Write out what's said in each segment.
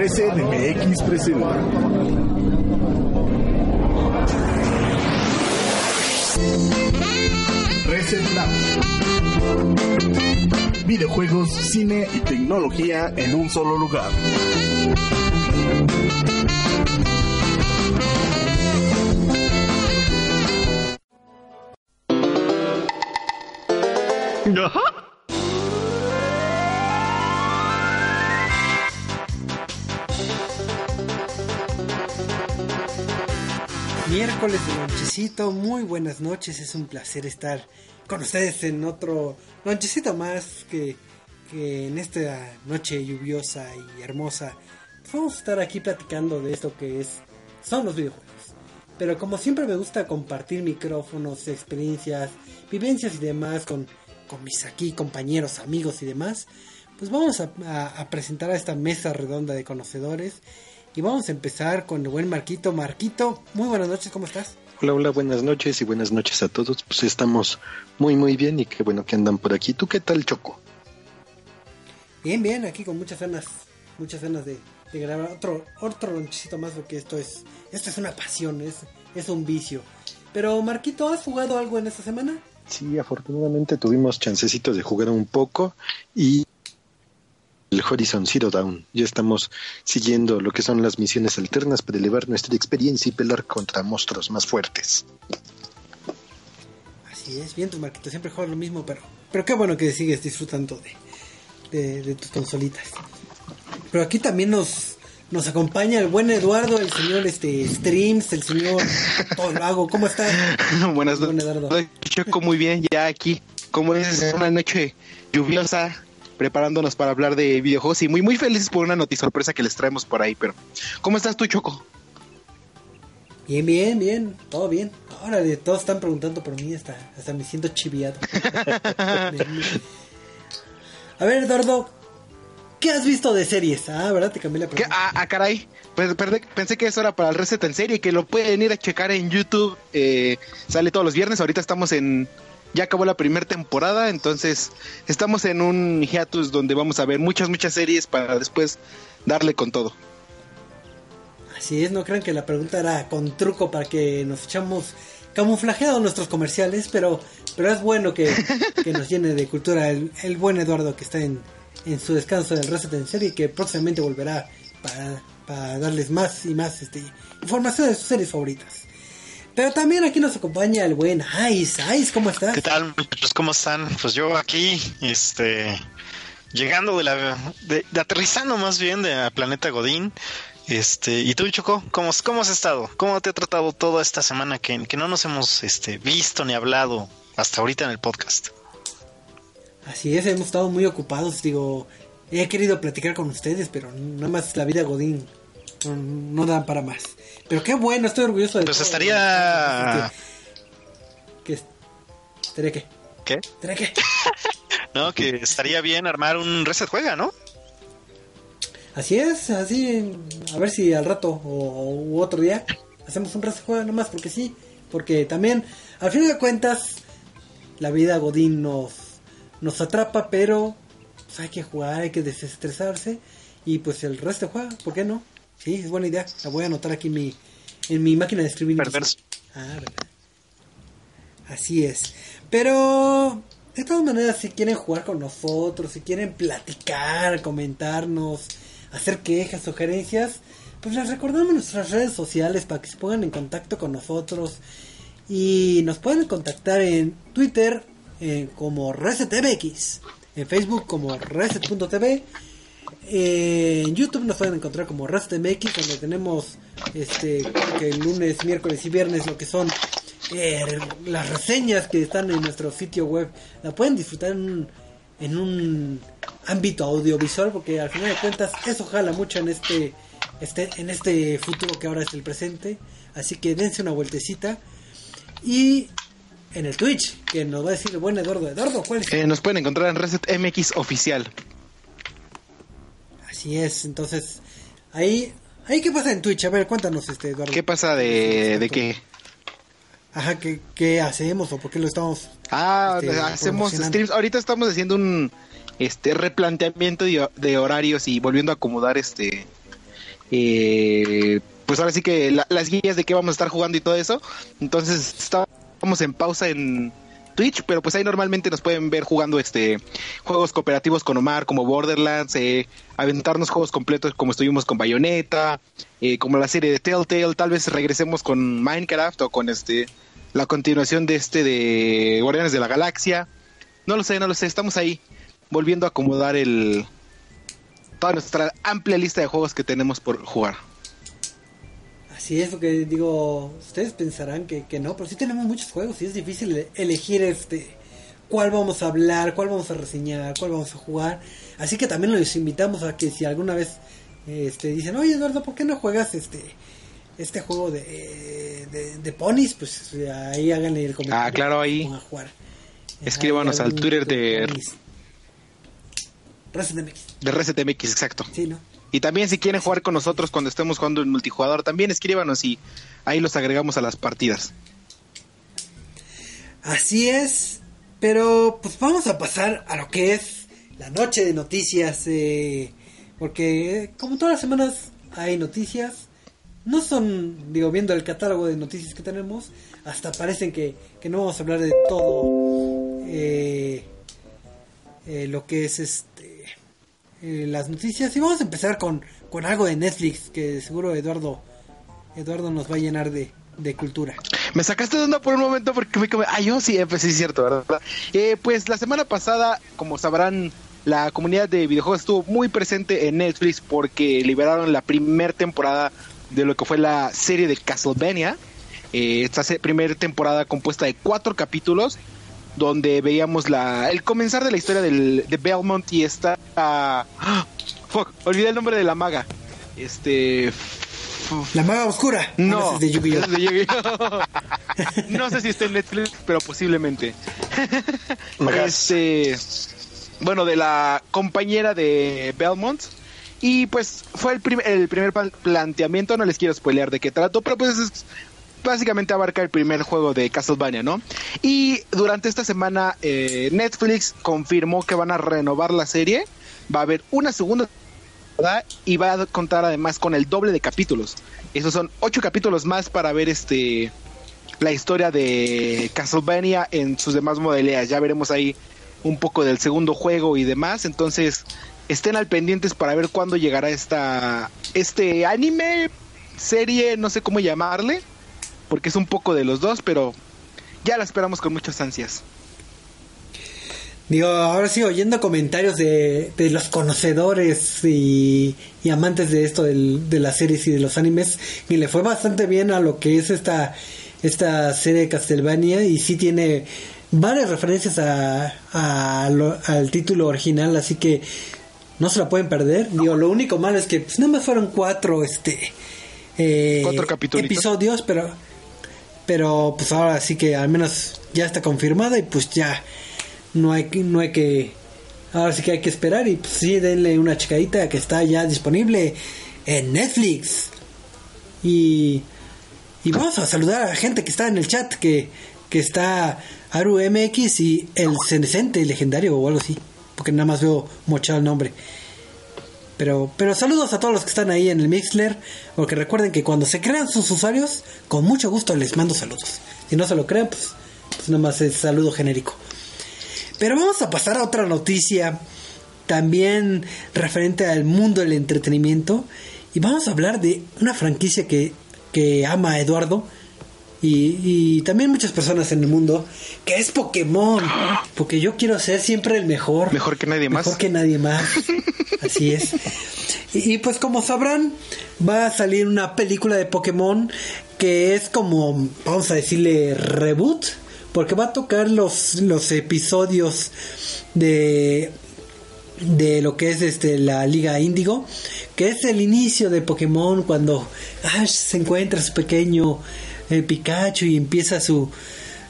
13DMX presenta. Reset Videojuegos, cine y tecnología en un solo lugar. Miércoles de lonchecito, muy buenas noches, es un placer estar con ustedes en otro lonchecito más que, que en esta noche lluviosa y hermosa. Vamos a estar aquí platicando de esto que es son los videojuegos. Pero como siempre me gusta compartir micrófonos, experiencias, vivencias y demás con, mis aquí compañeros, amigos y demás, pues vamos a presentar a esta mesa redonda de conocedores y vamos a empezar con el buen Marquito. Marquito, muy buenas noches, ¿cómo estás? Hola, hola, buenas noches y buenas noches a todos. Pues estamos muy, muy bien y qué bueno que andan por aquí. ¿Tú qué tal, Choco? Bien, bien, aquí con muchas ganas, muchas ganas de, de grabar otro, otro lonchecito más porque esto es, esto es una pasión, es, es un vicio. Pero Marquito, ¿has jugado algo en esta semana? Sí, afortunadamente tuvimos chancecitos de jugar un poco y el Horizon Zero Dawn. Ya estamos siguiendo lo que son las misiones alternas para elevar nuestra experiencia y pelear contra monstruos más fuertes. Así es, bien, tu Marquito, siempre juegas lo mismo, pero, pero qué bueno que sigues disfrutando de, de, de tus consolitas. Pero aquí también nos, nos acompaña el buen Eduardo, el señor este Streams, el señor Todo lo hago. ¿Cómo estás? Buenas Buen noches, Eduardo. Choco, muy bien, ya aquí, como es una noche lluviosa, preparándonos para hablar de videojuegos y muy muy felices por una noticia sorpresa que les traemos por ahí, pero ¿cómo estás tú, Choco? Bien, bien, bien, todo bien. Ahora de todos están preguntando por mí, hasta, hasta me siento chiviado. A ver, Eduardo, ¿qué has visto de series? Ah, ¿verdad? Te cambié la pregunta. Ah, ah, caray, pues, pensé que eso era para el reset en serie que lo pueden ir a checar en YouTube, eh, sale todos los viernes, ahorita estamos en... Ya acabó la primera temporada, entonces estamos en un hiatus donde vamos a ver muchas, muchas series para después darle con todo. Así es, no crean que la pregunta era con truco para que nos echamos camuflajeados nuestros comerciales, pero, pero es bueno que, que nos llene de cultura el, el buen Eduardo que está en, en su descanso del Reset en serie y que próximamente volverá para, para darles más y más este, información de sus series favoritas. Pero también aquí nos acompaña el buen Ice. Ice, ¿cómo estás? ¿Qué tal, muchachos? ¿Cómo están? Pues yo aquí, este, llegando de la, de, de aterrizando más bien de a Planeta Godín. Este, y tú, Choco, ¿cómo, ¿cómo has estado? ¿Cómo te ha tratado toda esta semana que, que no nos hemos este, visto ni hablado hasta ahorita en el podcast? Así es, hemos estado muy ocupados, digo, he querido platicar con ustedes, pero nada más la vida Godín no, no dan para más. Pero qué bueno, estoy orgulloso de Pues todo. estaría- que estaría qué? ¿Qué? ¿Estaría qué? No, que estaría bien armar un reset juega, ¿no? Así es, así, a ver si al rato o u otro día hacemos un resto juego nomás, porque sí, porque también, al fin de cuentas, la vida Godín nos, nos atrapa, pero pues, hay que jugar, hay que desestresarse, y pues el resto juega, ¿por qué no? Sí, es buena idea, la voy a anotar aquí en mi, en mi máquina de streaming. Perverso. Ah, verdad. Así es. Pero, de todas maneras, si quieren jugar con nosotros, si quieren platicar, comentarnos, hacer quejas, sugerencias, pues les recordamos nuestras redes sociales para que se pongan en contacto con nosotros. Y nos pueden contactar en Twitter eh, como ResetMX, en Facebook como Reset.tv, eh, en YouTube nos pueden encontrar como ResetMX, donde tenemos este que lunes, miércoles y viernes lo que son eh, las reseñas que están en nuestro sitio web, la pueden disfrutar en un, en un ámbito audiovisual, porque al final de cuentas eso jala mucho en este, este, en este futuro que ahora es el presente. Así que dense una vueltecita. Y en el Twitch, que nos va a decir el buen Eduardo. Eduardo, ¿cuál? Eh, nos pueden encontrar en Reset MX Oficial. Así es, entonces, ahí, ahí qué pasa en Twitch, a ver, cuéntanos este Eduardo. ¿Qué pasa de, de qué? Ajá, ¿qué, ¿qué hacemos o por qué lo estamos? Ah, este, hacemos streams. Ahorita estamos haciendo un este replanteamiento de, de horarios y volviendo a acomodar este eh, pues ahora sí que la- las guías de qué vamos a estar jugando y todo eso. Entonces estamos en pausa en Pero pues ahí normalmente nos pueden ver jugando este juegos cooperativos con Omar, como Borderlands, eh, aventarnos juegos completos como estuvimos con Bayonetta, eh, como la serie de Telltale, tal vez regresemos con Minecraft o con este la continuación de este de Guardianes de la Galaxia. No lo sé, no lo sé, estamos ahí volviendo a acomodar el toda nuestra amplia lista de juegos que tenemos por jugar. Así es, porque digo, ustedes pensarán que, que no, pero sí tenemos muchos juegos y es difícil e- elegir este cuál vamos a hablar, cuál vamos a reseñar, cuál vamos a jugar. Así que también los invitamos a que si alguna vez este dicen, oye Eduardo, ¿por qué no juegas este este juego de, de, de ponis? Pues ahí háganle el comentario. Ah, claro, ahí. A jugar. Escríbanos al Twitter de-. Resident Evil, De Reset MX, exacto. sí, ¿no? Y también si quieren jugar con nosotros cuando estemos jugando en multijugador, también escríbanos y ahí los agregamos a las partidas. Así es, pero pues vamos a pasar a lo que es la noche de noticias, eh, porque como todas las semanas hay noticias, no son, digo, viendo el catálogo de noticias que tenemos, hasta parecen que, que no vamos a hablar de todo eh, eh, lo que es este eh, las noticias y vamos a empezar con, con algo de Netflix que seguro Eduardo Eduardo nos va a llenar de, de cultura. Me sacaste de onda por un momento porque me come. Ah, yo sí, eh, pues sí, es cierto, ¿verdad? Eh, pues la semana pasada, como sabrán, la comunidad de videojuegos estuvo muy presente en Netflix porque liberaron la primera temporada de lo que fue la serie de Castlevania. Eh, esta primera temporada compuesta de cuatro capítulos donde veíamos la el comenzar de la historia del, de Belmont y esta ah, fuck, olvidé el nombre de la maga. Este La maga oscura. no, es de Yu-Gi-Oh. de no sé si está en Netflix, pero posiblemente. Este, bueno, de la compañera de Belmont. Y pues fue el, prim- el primer planteamiento, no les quiero spoilear de qué trato, pero pues es básicamente abarca el primer juego de Castlevania, ¿no? Y durante esta semana eh, Netflix confirmó que van a renovar la serie, va a haber una segunda temporada y va a contar además con el doble de capítulos. Esos son ocho capítulos más para ver este la historia de Castlevania en sus demás modalidades. Ya veremos ahí un poco del segundo juego y demás. Entonces, estén al pendientes para ver cuándo llegará esta este anime, serie, no sé cómo llamarle, porque es un poco de los dos, pero ya la esperamos con muchas ansias. Digo, ahora sí, oyendo comentarios de, de los conocedores y, y amantes de esto del- de las series y de los animes, y le fue bastante bien a lo que es esta, esta serie de Castlevania y sí tiene varias referencias a, a lo- al título original, así que no se la pueden perder. Digo, lo único malo es que pues, nada más fueron cuatro, este, eh, Cuatro episodios, pero, pero pues ahora sí que al menos ya está confirmada y pues ya no hay no hay que, ahora sí que hay que esperar y pues sí, denle una checadita que está ya disponible en Netflix. Y, y vamos a saludar a la gente que está en el chat, que, que está Aru MX y el Cenecente legendario o algo así, porque nada más veo mochado el nombre. Pero, pero saludos a todos los que están ahí en el Mixler, porque recuerden que cuando se crean sus usuarios, con mucho gusto les mando saludos. Si no se lo crean, pues, pues nada más es saludo genérico. Pero vamos a pasar a otra noticia, también referente al mundo del entretenimiento, y vamos a hablar de una franquicia que, que ama a Eduardo, y, y también muchas personas en el mundo, que es Pokémon, porque yo quiero ser siempre el mejor. Mejor que nadie más. Mejor que nadie más. Así es. Y, y pues como sabrán, va a salir una película de Pokémon que es como, vamos a decirle, reboot, porque va a tocar los, los episodios de de lo que es este la Liga Índigo, que es el inicio de Pokémon cuando Ash se encuentra su pequeño eh, Pikachu y empieza su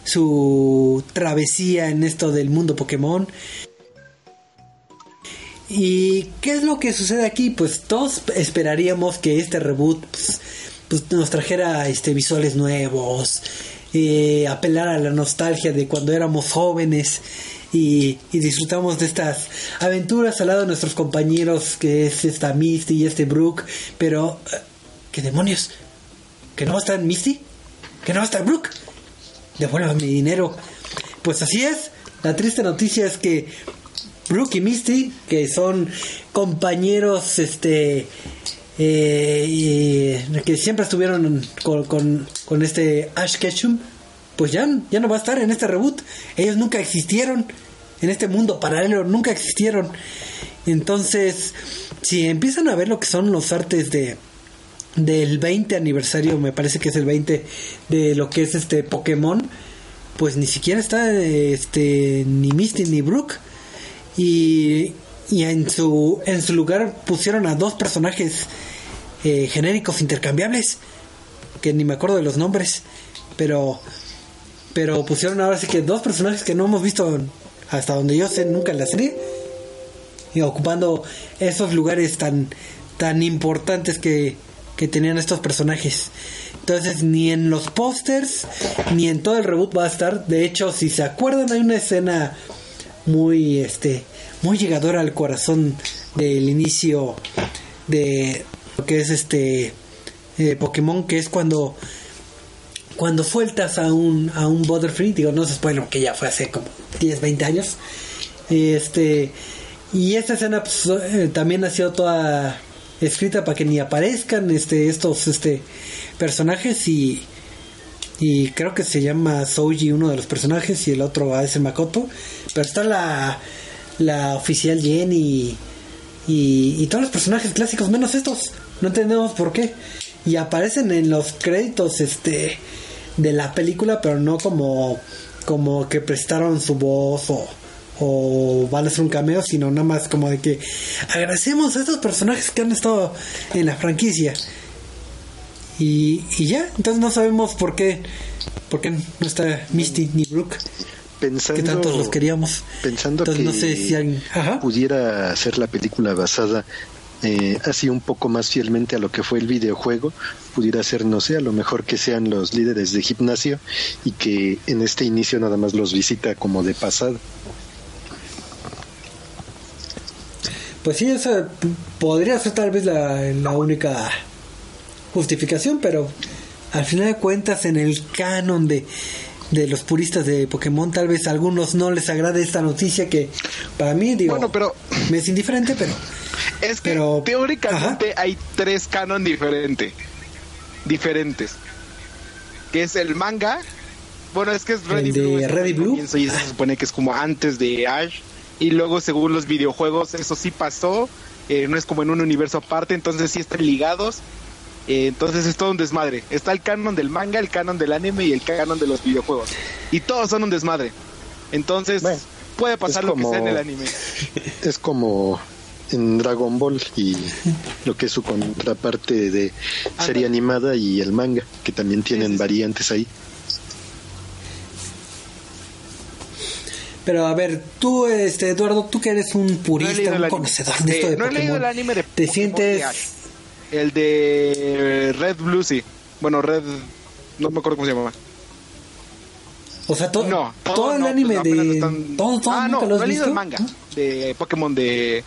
su travesía en esto del mundo Pokémon. ¿Y qué es lo que sucede aquí? Pues todos esperaríamos que este reboot pues, pues nos trajera este visuales nuevos, eh, apelar a la nostalgia de cuando éramos jóvenes y, disfrutamos de estas aventuras al lado de nuestros compañeros que es esta Misty y este Brooke, pero eh, ¿qué demonios? ¿Que no estar Misty? ¿Que no va a estar Brooke? Devuélvame mi dinero. Pues así es. La triste noticia es que Brooke y Misty, que son compañeros este eh, que siempre estuvieron con, con, este Ash Ketchum, pues ya, ya no va a estar en este reboot. Ellos nunca existieron en este mundo paralelo, nunca existieron. Entonces, si empiezan a ver lo que son los artes de del 20 aniversario, me parece que es el 20 de lo que es este Pokémon, pues ni siquiera está este ni Misty ni Brooke y, y en su en su lugar pusieron a dos personajes eh, genéricos intercambiables que ni me acuerdo de los nombres, pero pero pusieron ahora sí que dos personajes que no hemos visto hasta donde yo sé nunca en la serie y ocupando esos lugares tan tan importantes que, que tenían estos personajes. Entonces ni en los pósters ni en todo el reboot va a estar. De hecho, si se acuerdan hay una escena muy este muy llegadora al corazón del inicio de lo que es este eh, Pokémon que es cuando cuando sueltas a un, a un Butterfree, digo, no se spoiler que ya fue hace como 10, 20 años. Este, y esta escena pues, eh, también ha sido toda escrita para que ni aparezcan este, estos este, personajes y, y creo que se llama Soji uno de los personajes y el otro a ese Makoto. Pero está la, la oficial Jenny y, y todos los personajes clásicos menos estos. No entendemos por qué. Y aparecen en los créditos este de la película, pero no como, como que prestaron su voz o, o van a hacer un cameo, sino nada más como de que agradecemos a estos personajes que han estado en la franquicia. Y, y ya, entonces no sabemos por qué, por qué no está Misty ni Brooke. Pensando, que tantos los queríamos. Pensando que no sé si pudiera ser la película basada eh, así un poco más fielmente a lo que fue el videojuego, pudiera ser, no sé, a lo mejor que sean los líderes de gimnasio y que en este inicio nada más los visita como de pasada. Pues sí, esa podría ser tal vez la, la única justificación, pero al final de cuentas en el canon de, de los puristas de Pokémon, tal vez a algunos no les agrade esta noticia que para mí, digo, bueno, pero... me es indiferente, pero es que teóricamente hay tres canon diferentes. Diferentes. Que es el manga. Bueno, es que es Red Blue. Red Blue. Y se supone que es como antes de Ash. Y luego, según los videojuegos, eso sí pasó. Eh, no es como en un universo aparte, entonces sí están ligados. Eh, entonces es todo un desmadre. Está el canon del manga, el canon del anime y el canon de los videojuegos. Y todos son un desmadre. Entonces puede pasar lo que sea en el anime. Es como en Dragon Ball y lo que es su contraparte de serie animada y el manga, que también tienen variantes ahí. Pero a ver, tú, este Eduardo, tú que eres un purista, un conocedor de esto de no Pokémon, he leído el anime de ¿te sientes...? el de Red Blue, sí. Bueno, Red... No me acuerdo cómo se llamaba. O sea, todo, no, todo, el anime de... Todo, ah, no, no he leído el manga de Pokémon de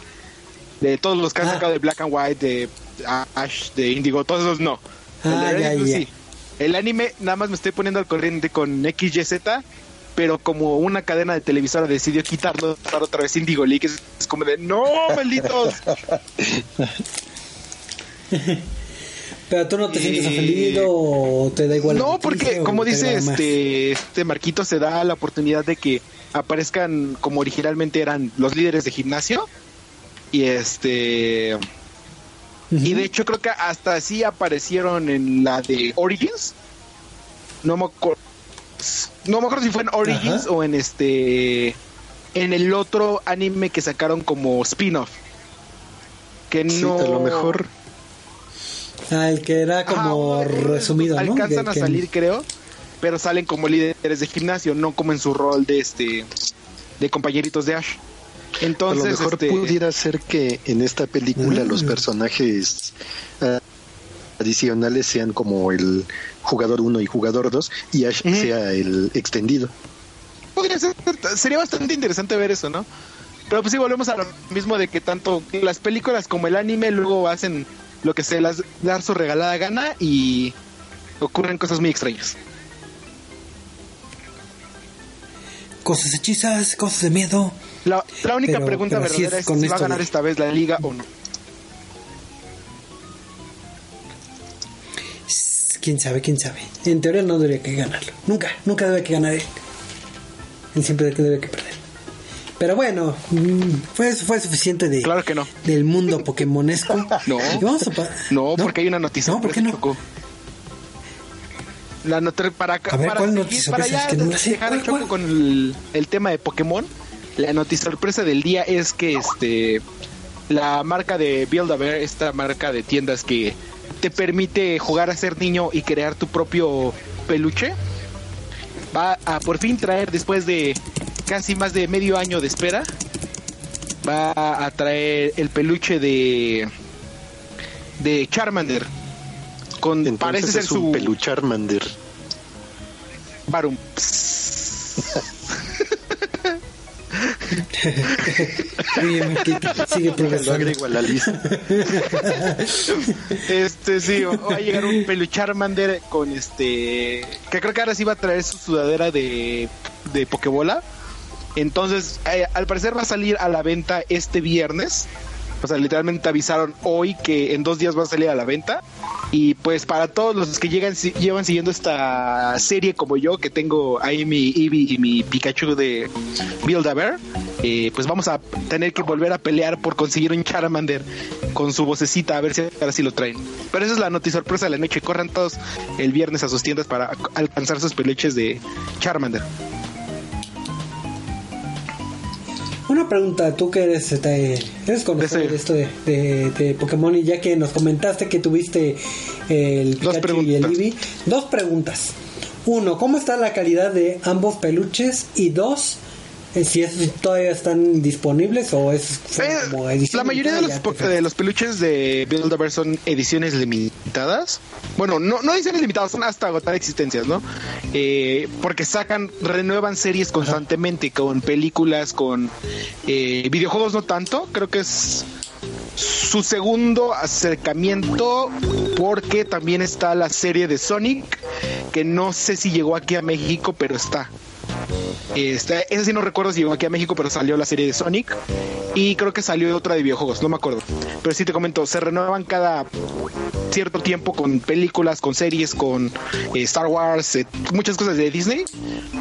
de todos los que han ah. sacado de Black and White, de Ash, de Indigo, todos esos no. Ah, el, ya, ya. el anime nada más me estoy poniendo al corriente con XYZ, pero como una cadena de televisora decidió quitarlo otra vez Indigo League, es, como de ¡No, malditos! Pero tú no te sientes ofendido o te da igual. No, porque como dice este, este Marquito, se da la oportunidad de que aparezcan como originalmente eran los líderes de gimnasio y este. Y de hecho, creo que hasta así aparecieron en la de Origins. No me acuerdo. No me acuerdo si fue en Origins Ajá. o en este. En el otro anime que sacaron como spin-off. Que Sí, no. a lo mejor Ah, el que era como resumido, ¿no? Alcanzan a que- salir, creo. Pero salen como líderes de gimnasio, no como en su rol de este. De compañeritos de Ash. a Entonces, lo mejor este, pudiera ser que en esta película Mm. los personajes ah, adicionales sean como el jugador 1 y jugador 2 y Ash sea el extendido. podría ser, sería bastante interesante ver eso, ¿no? Pero pues sí, volvemos a lo mismo de que tanto las películas como el anime luego hacen lo que se las dar su regalada gana y ocurren cosas muy extrañas. Cosas hechizas, cosas de miedo. La, la única Pero- pregunta pero verdadera es es, con si va a ganar de- esta vez la liga o no. Quién sabe, quién sabe. En teoría no debería que ganarlo. Nunca, nunca debe que ganar él. Él siempre debe que perder. Pero bueno, mm, fue, fue suficiente de, Claro que no. del mundo pokémonesco. No. Y vamos a pa- No, porque hay una noticia. No, ¿por qué no? Choco. La nota para, A ver, para, ¿cuál seguir- noticia para Es que no la dejar ¿Cuál, Choco cuál? con el, el tema de Pokémon. La noticia sorpresa del día es que este la marca de Build a Bear, esta marca de tiendas que te permite jugar a ser niño y crear tu propio peluche, va a por fin traer después de casi más de medio año de espera, va a traer el peluche de de Charmander con parece Entonces ser es un su pelucharmander. Barum. Marquito, Sigue Lo progresando. a la lista. Este sí, va a llegar un pelucharmander con este que creo que ahora sí va a traer su sudadera de de Pokébola. Entonces, eh, al parecer va a salir a la venta este viernes. O sea, literalmente avisaron hoy que en dos días va a salir a la venta. Y pues para todos los que llegan, llevan siguiendo esta serie como yo, que tengo ahí mi Eevee y mi Pikachu de Build a Bear, eh, pues vamos a tener que volver a pelear por conseguir un Charmander con su vocecita, a ver si ahora sí lo traen. Pero esa es la noticia sorpresa de la noche. Corran todos el viernes a sus tiendas para alcanzar sus peluches de Charmander. Una pregunta, tú que eres, este, eres conocedor de esto de, de- de Pokémon y ya que nos comentaste que tuviste el Pikachu y el. Eevee, dos preguntas. Uno, ¿cómo está la calidad de ambos peluches? Y dos, si es, todavía están disponibles o es Eh, como la mayoría de los, de los peluches de Build a Bear son ediciones limitadas. Bueno, no, no ediciones limitadas, son hasta agotar existencias, ¿no? Eh, porque sacan, renuevan series constantemente con películas, con eh, videojuegos, no tanto. Creo que es su segundo acercamiento porque también está la serie de Sonic que no sé si llegó aquí a México pero está este, sí no recuerdo si llegó aquí a México, pero salió la serie de Sonic. Y creo que salió otra de videojuegos, no me acuerdo. Pero sí te comento, se renuevan cada cierto tiempo con películas, con series, con eh, Star Wars, eh, muchas cosas de Disney.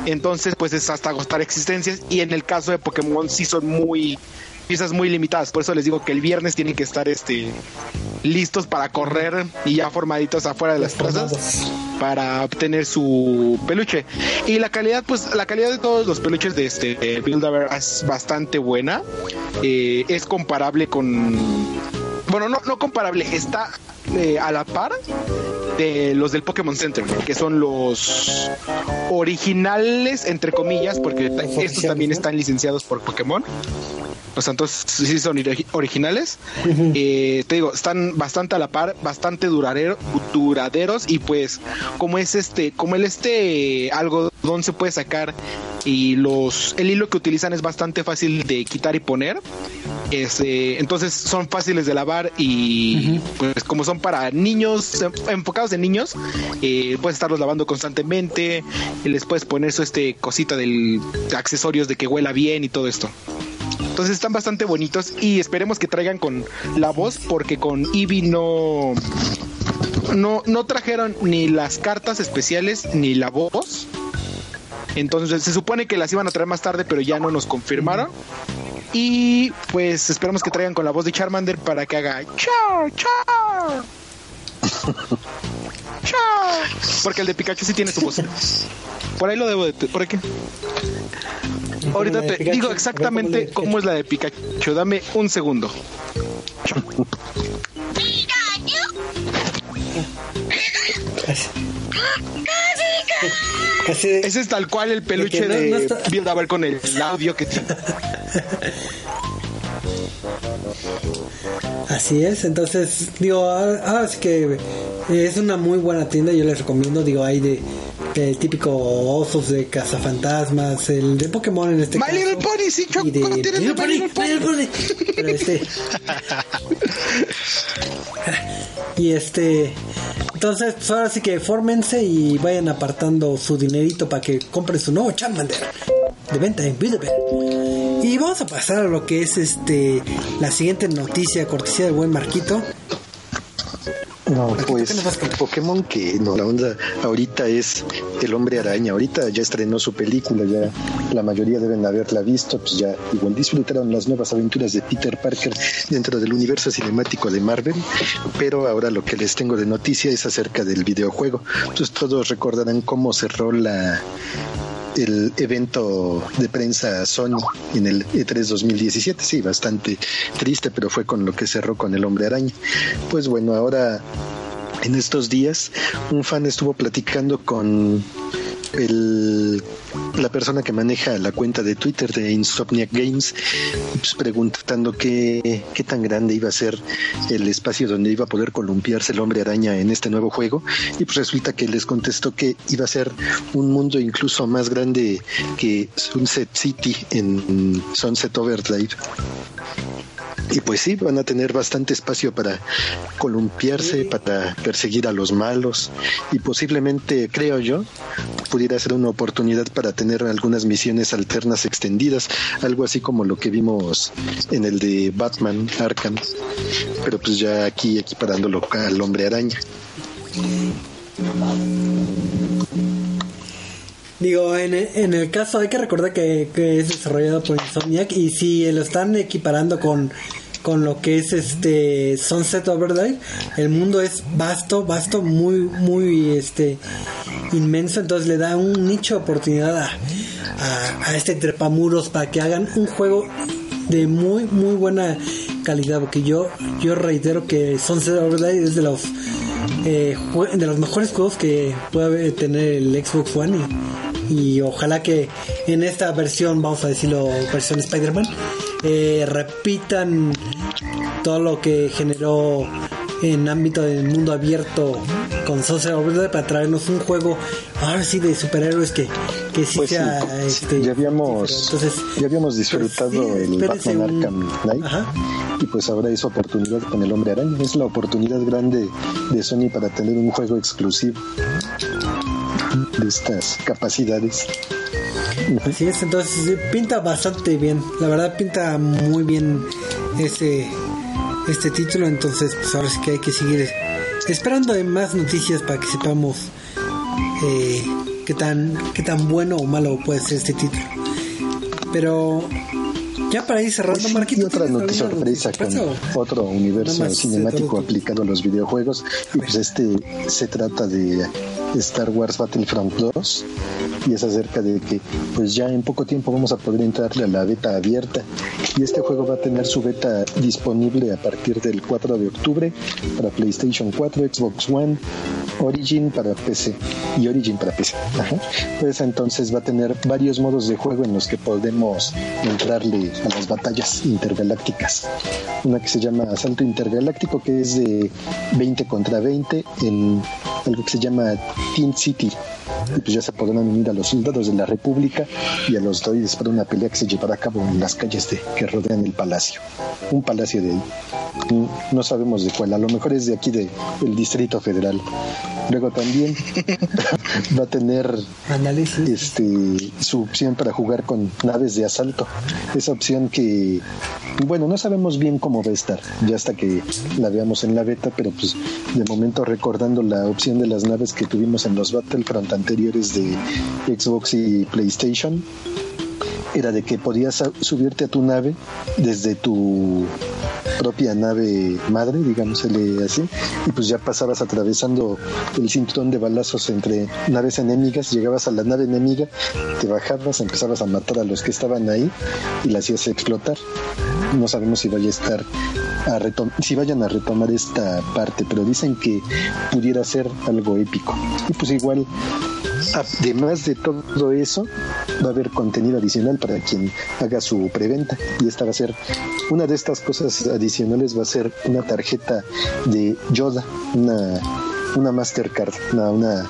Entonces, pues es hasta agotar existencias. Y en el caso de Pokémon sí son muy piezas muy limitadas. Por eso les digo que el viernes tienen que estar este listos para correr y ya formaditos afuera de las plazas para obtener su peluche. Y la calidad, pues la calidad de todos los peluches de este eh, Build es bastante buena. Eh, es comparable con... Bueno, no, no comparable, está eh, a la par de los del Pokémon Center, que son los originales, entre comillas, porque estos también están licenciados por Pokémon. O sea, entonces sí son ori- originales. Eh, te digo, están bastante a la par, bastante duradero, duraderos y pues como es este, como el este algodón se puede sacar y los el hilo que utilizan es bastante fácil de quitar y poner. Este, entonces son fáciles de lavar y pues como son para niños em- enfocados en niños, eh, puedes estarlos lavando constantemente. Y les puedes poner su este cosita del accesorios de que huela bien y todo esto. Entonces están bastante bonitos y esperemos que traigan con la voz porque con Eevee no no no trajeron ni las cartas especiales ni la voz. Entonces se supone que las iban a traer más tarde, pero ya no nos confirmaron. Y pues esperamos que traigan con la voz de Charmander para que haga chao, chao. Porque el de Pikachu sí tiene su voz. Por ahí lo debo de... ¿Por aquí? Ahorita te Pikachu, digo exactamente cómo es la de Pikachu. Dame un segundo. Así de- Ese es tal cual el peluche De no- de no está- Build a ver con el audio que tiene. Así es, entonces, digo, ahora sí que es una muy buena tienda, yo les recomiendo, digo, hay de, de típico osos de cazafantasmas, el de Pokémon en este My caso. Little Pony, sí, y de ¿cómo tienes My Little My Little Pony, My Little Pony. Pero este... y este... Entonces, pues ahora sí que fórmense y vayan apartando su dinerito para que compren su nuevo Charmander de venta en Build-A-Bear. Y vamos a pasar a lo que es este la siguiente noticia cortesía del buen Marquito. No, pues. Pokémon que no, la onda ahorita es el hombre araña. Ahorita ya estrenó su película, ya la mayoría deben haberla visto, pues ya igual disfrutaron las nuevas aventuras de Peter Parker dentro del universo cinemático de Marvel. Pero ahora lo que les tengo de noticia es acerca del videojuego. Entonces todos recordarán cómo cerró la el evento de prensa Sony en el E E3 2017. Sí, bastante triste, pero fue con lo que cerró con el hombre araña. Pues bueno, ahora en estos días un fan estuvo platicando con el, la persona que maneja la cuenta de Twitter de Insomniac Games, pues preguntando qué, qué tan grande iba a ser el espacio donde iba a poder columpiarse el hombre araña en este nuevo juego. Y pues resulta que les contestó que iba a ser un mundo incluso más grande que Sunset City en Sunset Overdrive. Y pues sí, van a tener bastante espacio para columpiarse, para perseguir a los malos. Y posiblemente, creo yo, pudiera ser una oportunidad para tener algunas misiones alternas extendidas, algo así como lo que vimos en el de Batman Arkham, pero pues ya aquí equiparándolo al hombre araña. Digo, en, en el caso hay que recordar que, que es desarrollado por Insomniac y si lo están equiparando con, con lo que es este Sunset Overdrive, el mundo es vasto, vasto, muy, muy este inmenso, entonces le da un nicho de oportunidad a, este trepamuros para que hagan un juego de muy, muy buena calidad, porque yo, yo reitero que Sunset Overdrive es de los eh, de los mejores juegos que puede tener el Xbox One y, y ojalá que en esta versión, vamos a decirlo, versión Spider-Man, eh, repitan todo lo que generó en ámbito del mundo abierto con Sunset Overdrive para traernos un juego ahora sí de superhéroes que, que sí Pues sí, sea este, ya habíamos, entonces ya habíamos disfrutado pues sí, el Batman un- Arkham Knight Ajá. y pues ahora es oportunidad con el hombre araña. Es la oportunidad grande de Sony para tener un juego exclusivo de estas capacidades. Así es, entonces sí, pinta bastante bien. La verdad pinta muy bien este este título, entonces pues ahora sí que hay que seguir esperando de más noticias para que sepamos eh, qué tan qué tan bueno o malo puede ser este título. Pero ya para ir cerrando, Pues sí, y otra ¿tienes noticia sorpresa noticia con otro universo cinemático eh, todo- aplicado a los videojuegos. Y pues este se trata de Star Wars Battlefront 2 y es acerca de que pues ya en poco tiempo vamos a poder entrarle a la beta abierta. Y este juego va a tener su beta disponible a partir del 4 de octubre para PlayStation 4, Xbox One, Origin para PC y Origin para PC. Ajá. Pues entonces va a tener varios modos de juego en los que podemos entrarle a las batallas intergalácticas. Una que se llama Asalto Intergaláctico que es de 20 contra 20 en algo que se llama Teen City. Y pues ya se podrán unir a los soldados de la República y a los droides para una pelea que se llevará a cabo en las calles de, que rodean el palacio. Un palacio de. Mm, No sabemos de cuál, a lo mejor es de aquí de, del Distrito Federal. Luego también va a tener este su opción para jugar con naves de asalto. Esa opción que bueno, no sabemos bien cómo va a estar, ya hasta que la veamos en la beta, pero pues de momento recordando la opción de las naves que tuvimos en los Battlefront anteriores de Xbox y PlayStation era de que podías subirte a tu nave desde tu propia nave madre, digámosle así, y pues ya pasabas atravesando el cinturón de balazos entre naves enemigas, llegabas a la nave enemiga, te bajabas, empezabas a matar a los que estaban ahí y la hacías explotar. No sabemos si vaya a estar a si vayan a retomar esta parte, pero dicen que pudiera ser algo épico. Y pues igual Además de todo eso, va a haber contenido adicional para quien haga su preventa. Y esta va a ser una de estas cosas adicionales, va a ser una tarjeta de Yoda, una, una Mastercard, no, una,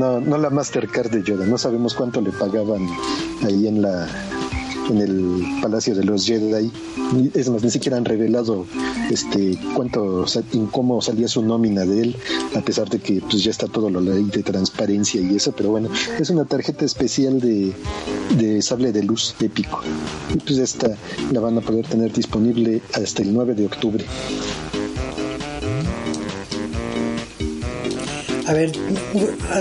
no, no la Mastercard de Yoda. No sabemos cuánto le pagaban ahí en la en el Palacio de los Jedi. Es más, ni siquiera han revelado este cuánto cómo salía su nómina de él, a pesar de que pues ya está todo lo ley de transparencia y eso, pero bueno, es una tarjeta especial de, de sable de luz épico. Y pues esta la van a poder tener disponible hasta el 9 de octubre. A ver,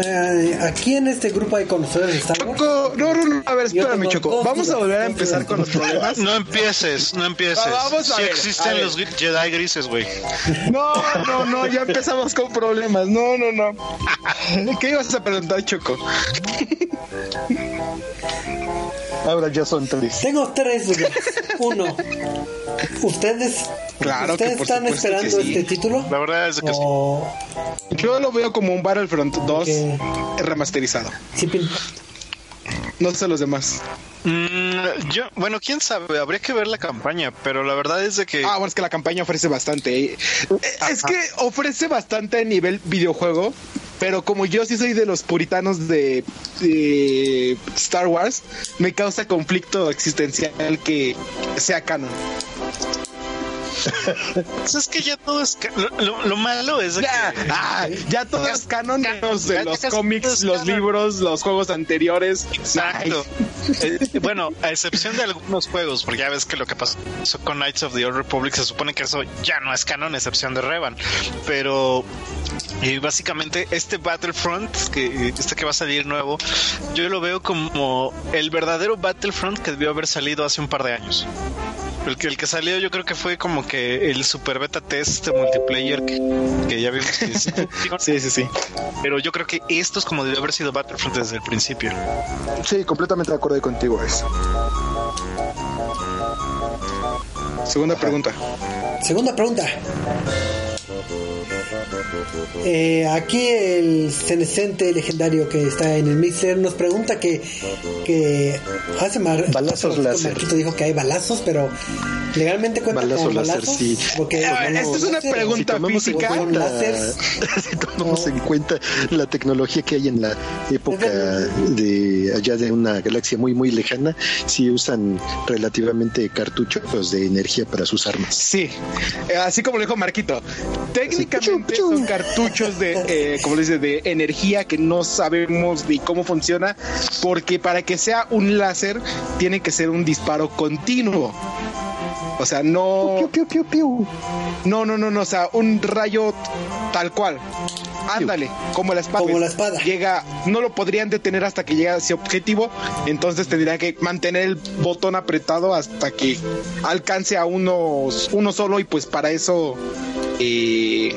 eh, aquí en este grupo hay conocedores de Star Wars. Choco, no, no, no, a ver, espérame, Choco. Vamos a volver a empezar con los problemas. No empieces, no empieces. Va- vamos a sí ver, existen a ver. los Jedi grises, güey. No, no, no, ya empezamos con problemas. No, no, no. ¿Qué ibas a preguntar, Choco? Ahora ya son tres. Tengo tres dudas. Uno, ¿ustedes, Claro que ¿ustedes por están esperando sí. este título? La verdad es que sí. Yo lo veo como un Battlefront 2 Ok. remasterizado. sí, No sé los demás. Mm, yo, bueno, quién sabe, habría que ver la campaña, pero la verdad es de que Ah, bueno, es que la campaña ofrece bastante. eh. Es que ofrece bastante a nivel videojuego, pero como yo sí soy de los puritanos de, de Star Wars, me causa conflicto existencial que sea canon. Pues es que ya todo es lo, lo- lo malo es de Ya, que ah, ya todo es canon, menos de Ya los cómics, los canon. libros, los juegos anteriores. Exacto. Eh, bueno, a excepción de algunos juegos, porque ya ves que lo que pasó con Knights of the Old Republic se supone que eso ya no es canon, a excepción de Revan. Pero eh, básicamente este Battlefront, que este que va a salir nuevo, yo lo veo como el verdadero Battlefront que debió haber salido hace un par de años. El que, el que salió yo creo que fue como que el super beta test de multiplayer que, que ya vimos que sí funciona. Sí, sí, sí. pero yo creo que esto es como debió haber sido Battlefront desde el principio. Sí, completamente de acuerdo contigo, es. Segunda pregunta. Segunda pregunta. Eh, aquí el senescente legendario que está en el mixer nos pregunta que, que hace mar, Balazos láser. Marquito dijo que hay balazos, pero legalmente cuenta Balazo como láser, balazos. sí. Porque Ah, esta es una láser, pregunta si tomamos en física. Con cuenta, láseres. si tomamos en cuenta la tecnología que hay en la época de allá de una galaxia muy muy lejana, sí usan relativamente cartuchos de energía para sus armas. Sí, eh, así como lo dijo Marquito. Técnicamente. Son cartuchos de, eh, como le dice, de energía que no sabemos ni cómo funciona, porque para que sea un láser tiene que ser un disparo continuo. O sea, no, Piu, piu, piu, piu. no, no, no, no, o sea, un rayo tal cual. Ándale, como la espada. Como la espada. Llega, no lo podrían detener hasta que llegue a ese objetivo, entonces tendrían que mantener el botón apretado hasta que alcance a unos, uno solo y pues para eso eh,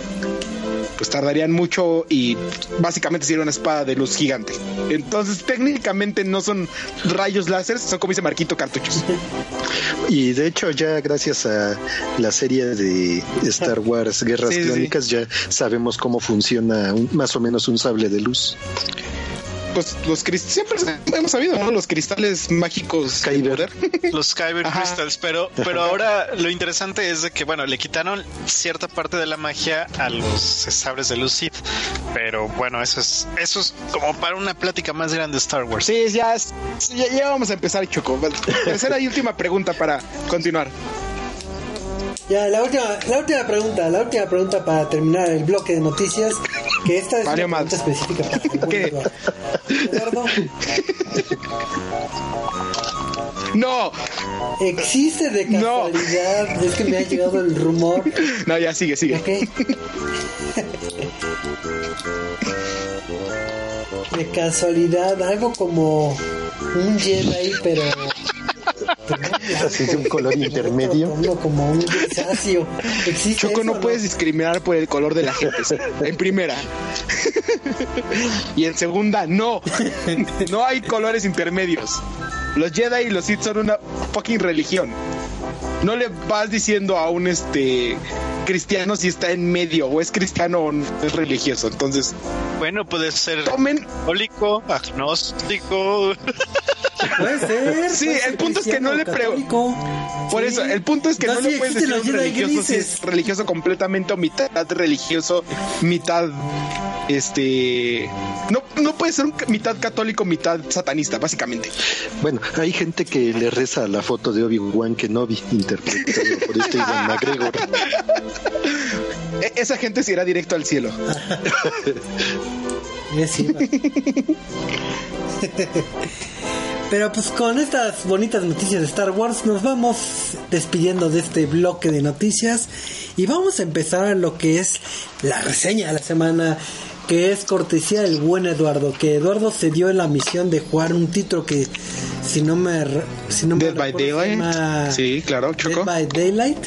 pues tardarían mucho y básicamente sería una espada de luz gigante. Entonces técnicamente no son rayos láser, son como dice Marquito cartuchos. Y de hecho ya gracias a la serie de Star Wars Guerras Sí. Clónicas ya sabemos cómo funciona un- más o menos un sable de luz. Pues los cristales, siempre hemos sabido, ¿no? Los cristales mágicos. Kyber. los Kyber Ajá. Crystals, pero, pero ahora lo interesante es de que, bueno, le quitaron cierta parte de la magia a los sabres de Sith, pero bueno, eso es, eso es como para una plática más grande de Star Wars. Sí, ya, ya, ya vamos a empezar, Choco. Tercera y última pregunta para continuar. Ya, la última, la última pregunta, la última pregunta para terminar el bloque de noticias, que esta es Valió una pregunta específica para. Eduardo. No, ¿existe de No. casualidad? Es que me ha llegado el rumor no, ya sigue, sigue. De casualidad, algo como un Jedi, pero Así es un color intermedio. Como, como un grisáceo. ¿Existe Choco, eso, no puedes discriminar por el color de la gente. En primera. y en segunda, no. No hay colores intermedios. Los Jedi y los Sith son una fucking religión. No le vas diciendo a un este cristiano si está en medio o es cristiano o no es religioso. Entonces, Bueno, puede ser tomen. católico, agnóstico. Puede ser. Sí, puede el ser punto es que no le católico. Por Sí. eso, el punto es que no Entonces, le puedes decir a un religioso si es religioso completamente o mitad religioso, mitad este no no puede ser un mitad católico, mitad satanista, básicamente. Bueno, hay gente que le reza a la foto de Obi-Wan Kenobi, interpretado por este Ivan McGregor. E- esa gente se irá directo al cielo. Pero pues con estas bonitas noticias de Star Wars nos vamos despidiendo de este bloque de noticias y vamos a empezar lo que es la reseña de la semana que es cortesía del buen Eduardo, que Eduardo se dio en la misión de jugar un título que si no me si no me Dead by Daylight. llama Sí, claro, Choco. Dead by Daylight,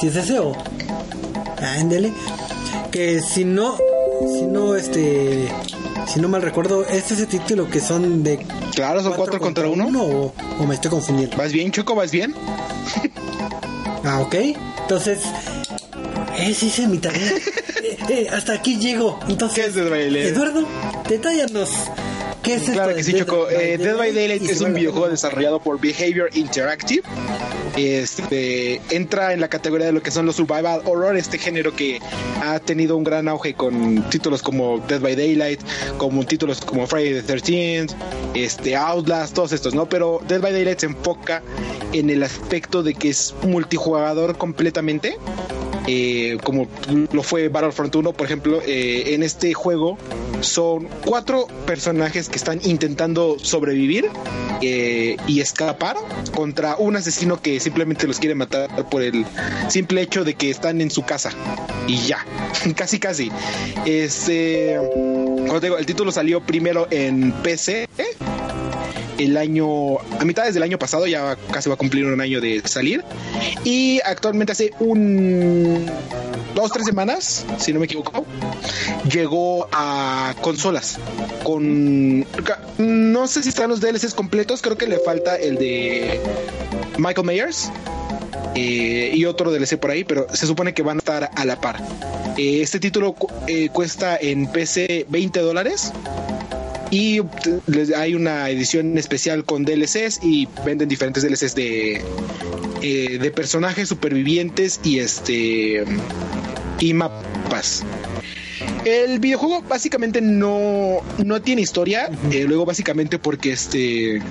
si es ese o ándele, que si no si no este si no mal recuerdo es ese título que son de Claro, son cuatro contra uno. o, o me estoy confundiendo ¿Vas bien, Choco? ¿Vas bien? ah ok entonces eh, sí hice mi tarea Eh, eh, hasta aquí llego entonces ¿Qué es Dead by Daylight? Eduardo detállanos qué es Claro que sí, Dead Choco. by Eh, Dead by Daylight es un videojuego desarrollado por Behavior Interactive. Este entra en la categoría de lo que son los survival horror, este género que ha tenido un gran auge con títulos como Dead by Daylight, como títulos como Friday the 13th, este Outlast, todos estos, ¿no? Pero Dead by Daylight se enfoca en el aspecto de que es multijugador completamente. Eh, como lo fue Battlefront 1, por ejemplo, eh, en este juego son cuatro personajes que están intentando sobrevivir eh, y escapar contra un asesino que simplemente los quiere matar por el simple hecho de que están en su casa y ya, casi casi. Este, te digo, el título salió primero en PC el año, a mitades del año pasado, ya casi va a cumplir un año de salir. Y actualmente hace un dos, tres semanas, si no me equivoco, llegó a consolas. Con no sé si están los DLCs completos, creo que le falta el de Michael Myers. eh, y otro DLC por ahí, pero se supone que van a estar a la par. Eh, este título cu- eh, cuesta en PC 20 dólares y hay una edición especial con DLCs y venden diferentes DLCs de, eh, de personajes supervivientes y este y mapas. El videojuego básicamente no, no tiene historia, eh, luego básicamente porque este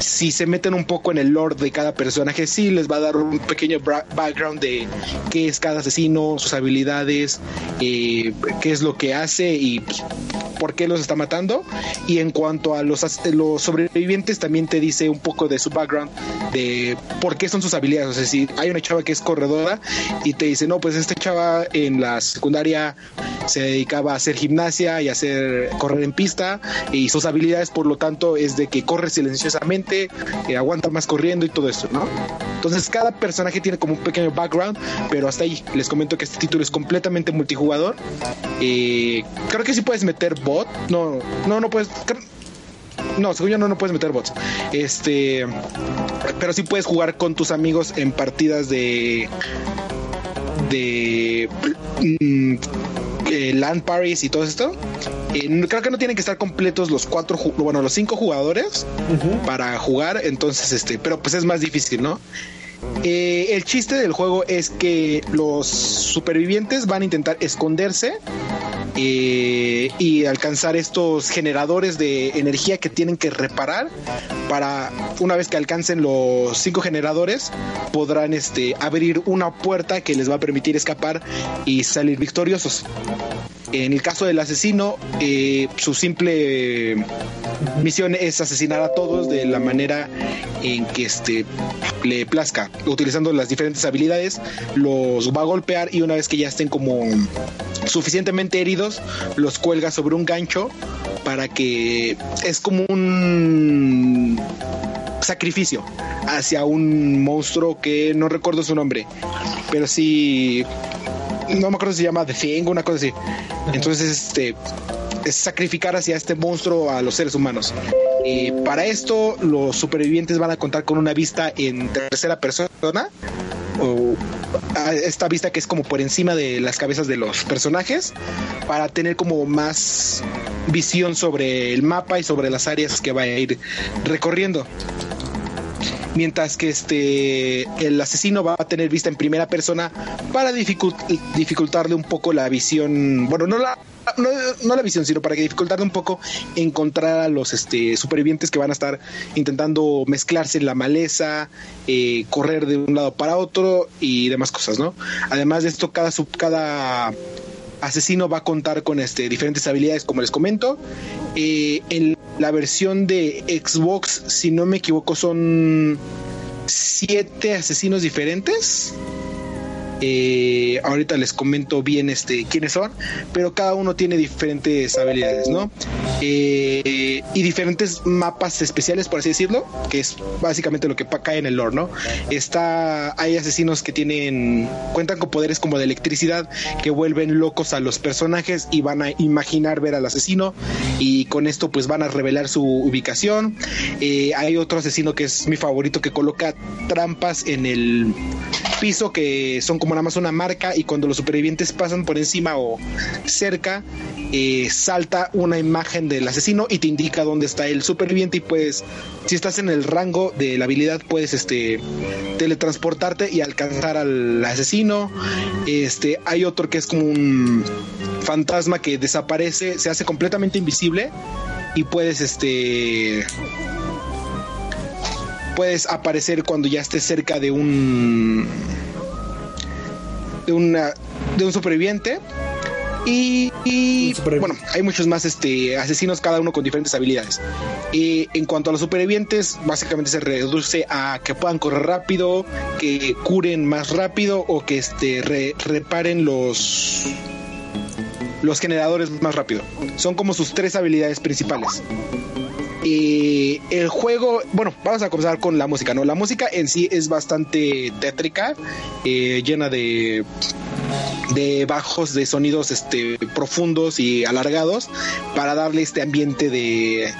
si se meten un poco en el lore de cada personaje, sí les va a dar un pequeño background de qué es cada asesino, sus habilidades, eh, qué es lo que hace y por qué los está matando. Y en cuanto a los, los sobrevivientes, también te dice un poco de su background, de por qué son sus habilidades. O sea, si hay una chava que es corredora y te dice, no, pues esta chava en la secundaria se dedicaba a hacer gimnasia y a hacer correr en pista y sus habilidades por lo tanto es de que corre silenciosamente, eh, aguanta más corriendo y todo eso, ¿no? Entonces cada personaje tiene como un pequeño background, pero hasta ahí les comento que este título es completamente multijugador. Eh, creo que sí puedes meter bot, no, no, no puedes. no, según yo no, no puedes meter bots. Este, pero sí puedes jugar con tus amigos en partidas de de mm, eh, LAN parties y todo esto. Eh, creo que no tienen que estar completos los cuatro, bueno, los cinco jugadores para jugar, entonces, este, pero pues es más difícil, ¿no? Eh, el chiste del juego es que los supervivientes van a intentar esconderse eh, y alcanzar estos generadores de energía que tienen que reparar para una vez que alcancen los cinco generadores podrán este abrir una puerta que les va a permitir escapar y salir victoriosos. En el caso del asesino, eh, su simple misión es asesinar a todos de la manera en que este le plazca, utilizando las diferentes habilidades, los va a golpear y una vez que ya estén como suficientemente heridos, los cuelga sobre un gancho para que es como un sacrificio hacia un monstruo que no recuerdo su nombre, pero sí no me acuerdo si se llama The Thing, una cosa así. Entonces, este es sacrificar hacia este monstruo a los seres humanos. Y para esto, los supervivientes van a contar con una vista en tercera persona esta vista que es como por encima de las cabezas de los personajes para tener como más visión sobre el mapa y sobre las áreas que va a ir recorriendo. Mientras que este el asesino va a tener vista en primera persona para dificultarle un poco la visión, bueno, no la no, la visión, sino para que dificultarle un poco encontrar a los este, supervivientes que van a estar intentando mezclarse en la maleza, eh, correr de un lado para otro y demás cosas, ¿no? Además de esto, cada, sub, cada asesino va a contar con este, diferentes habilidades, como les comento. Eh, en la versión de Xbox, si no me equivoco, son siete asesinos diferentes. Eh, ahorita les comento bien este quiénes son, pero cada uno tiene diferentes habilidades, ¿no? Eh, y diferentes mapas especiales, por así decirlo, que es básicamente lo que cae en el lore, ¿no? Está, hay asesinos que tienen, cuentan con poderes como de electricidad que vuelven locos a los personajes y van a imaginar ver al asesino y con esto pues van a revelar su ubicación. Eh, hay otro asesino que es mi favorito que coloca trampas en el piso que son como nada más una marca y cuando los supervivientes pasan por encima o cerca, eh, salta una imagen del asesino y te indica dónde está el superviviente y pues si estás en el rango de la habilidad puedes este teletransportarte y alcanzar al asesino. Este, hay otro que es como un fantasma que desaparece, se hace completamente invisible y puedes este puedes aparecer cuando ya estés cerca de un de una de un superviviente y, bueno, hay muchos más este, asesinos, cada uno con diferentes habilidades. Y en cuanto a los supervivientes, básicamente se reduce a que puedan correr rápido, que curen más rápido o que este, reparen los los generadores más rápido. Son como sus tres habilidades principales. Y el juego, bueno, vamos a comenzar con la música, ¿no? La música en sí es bastante tétrica, eh, llena de de bajos, de sonidos este, profundos y alargados para darle este ambiente de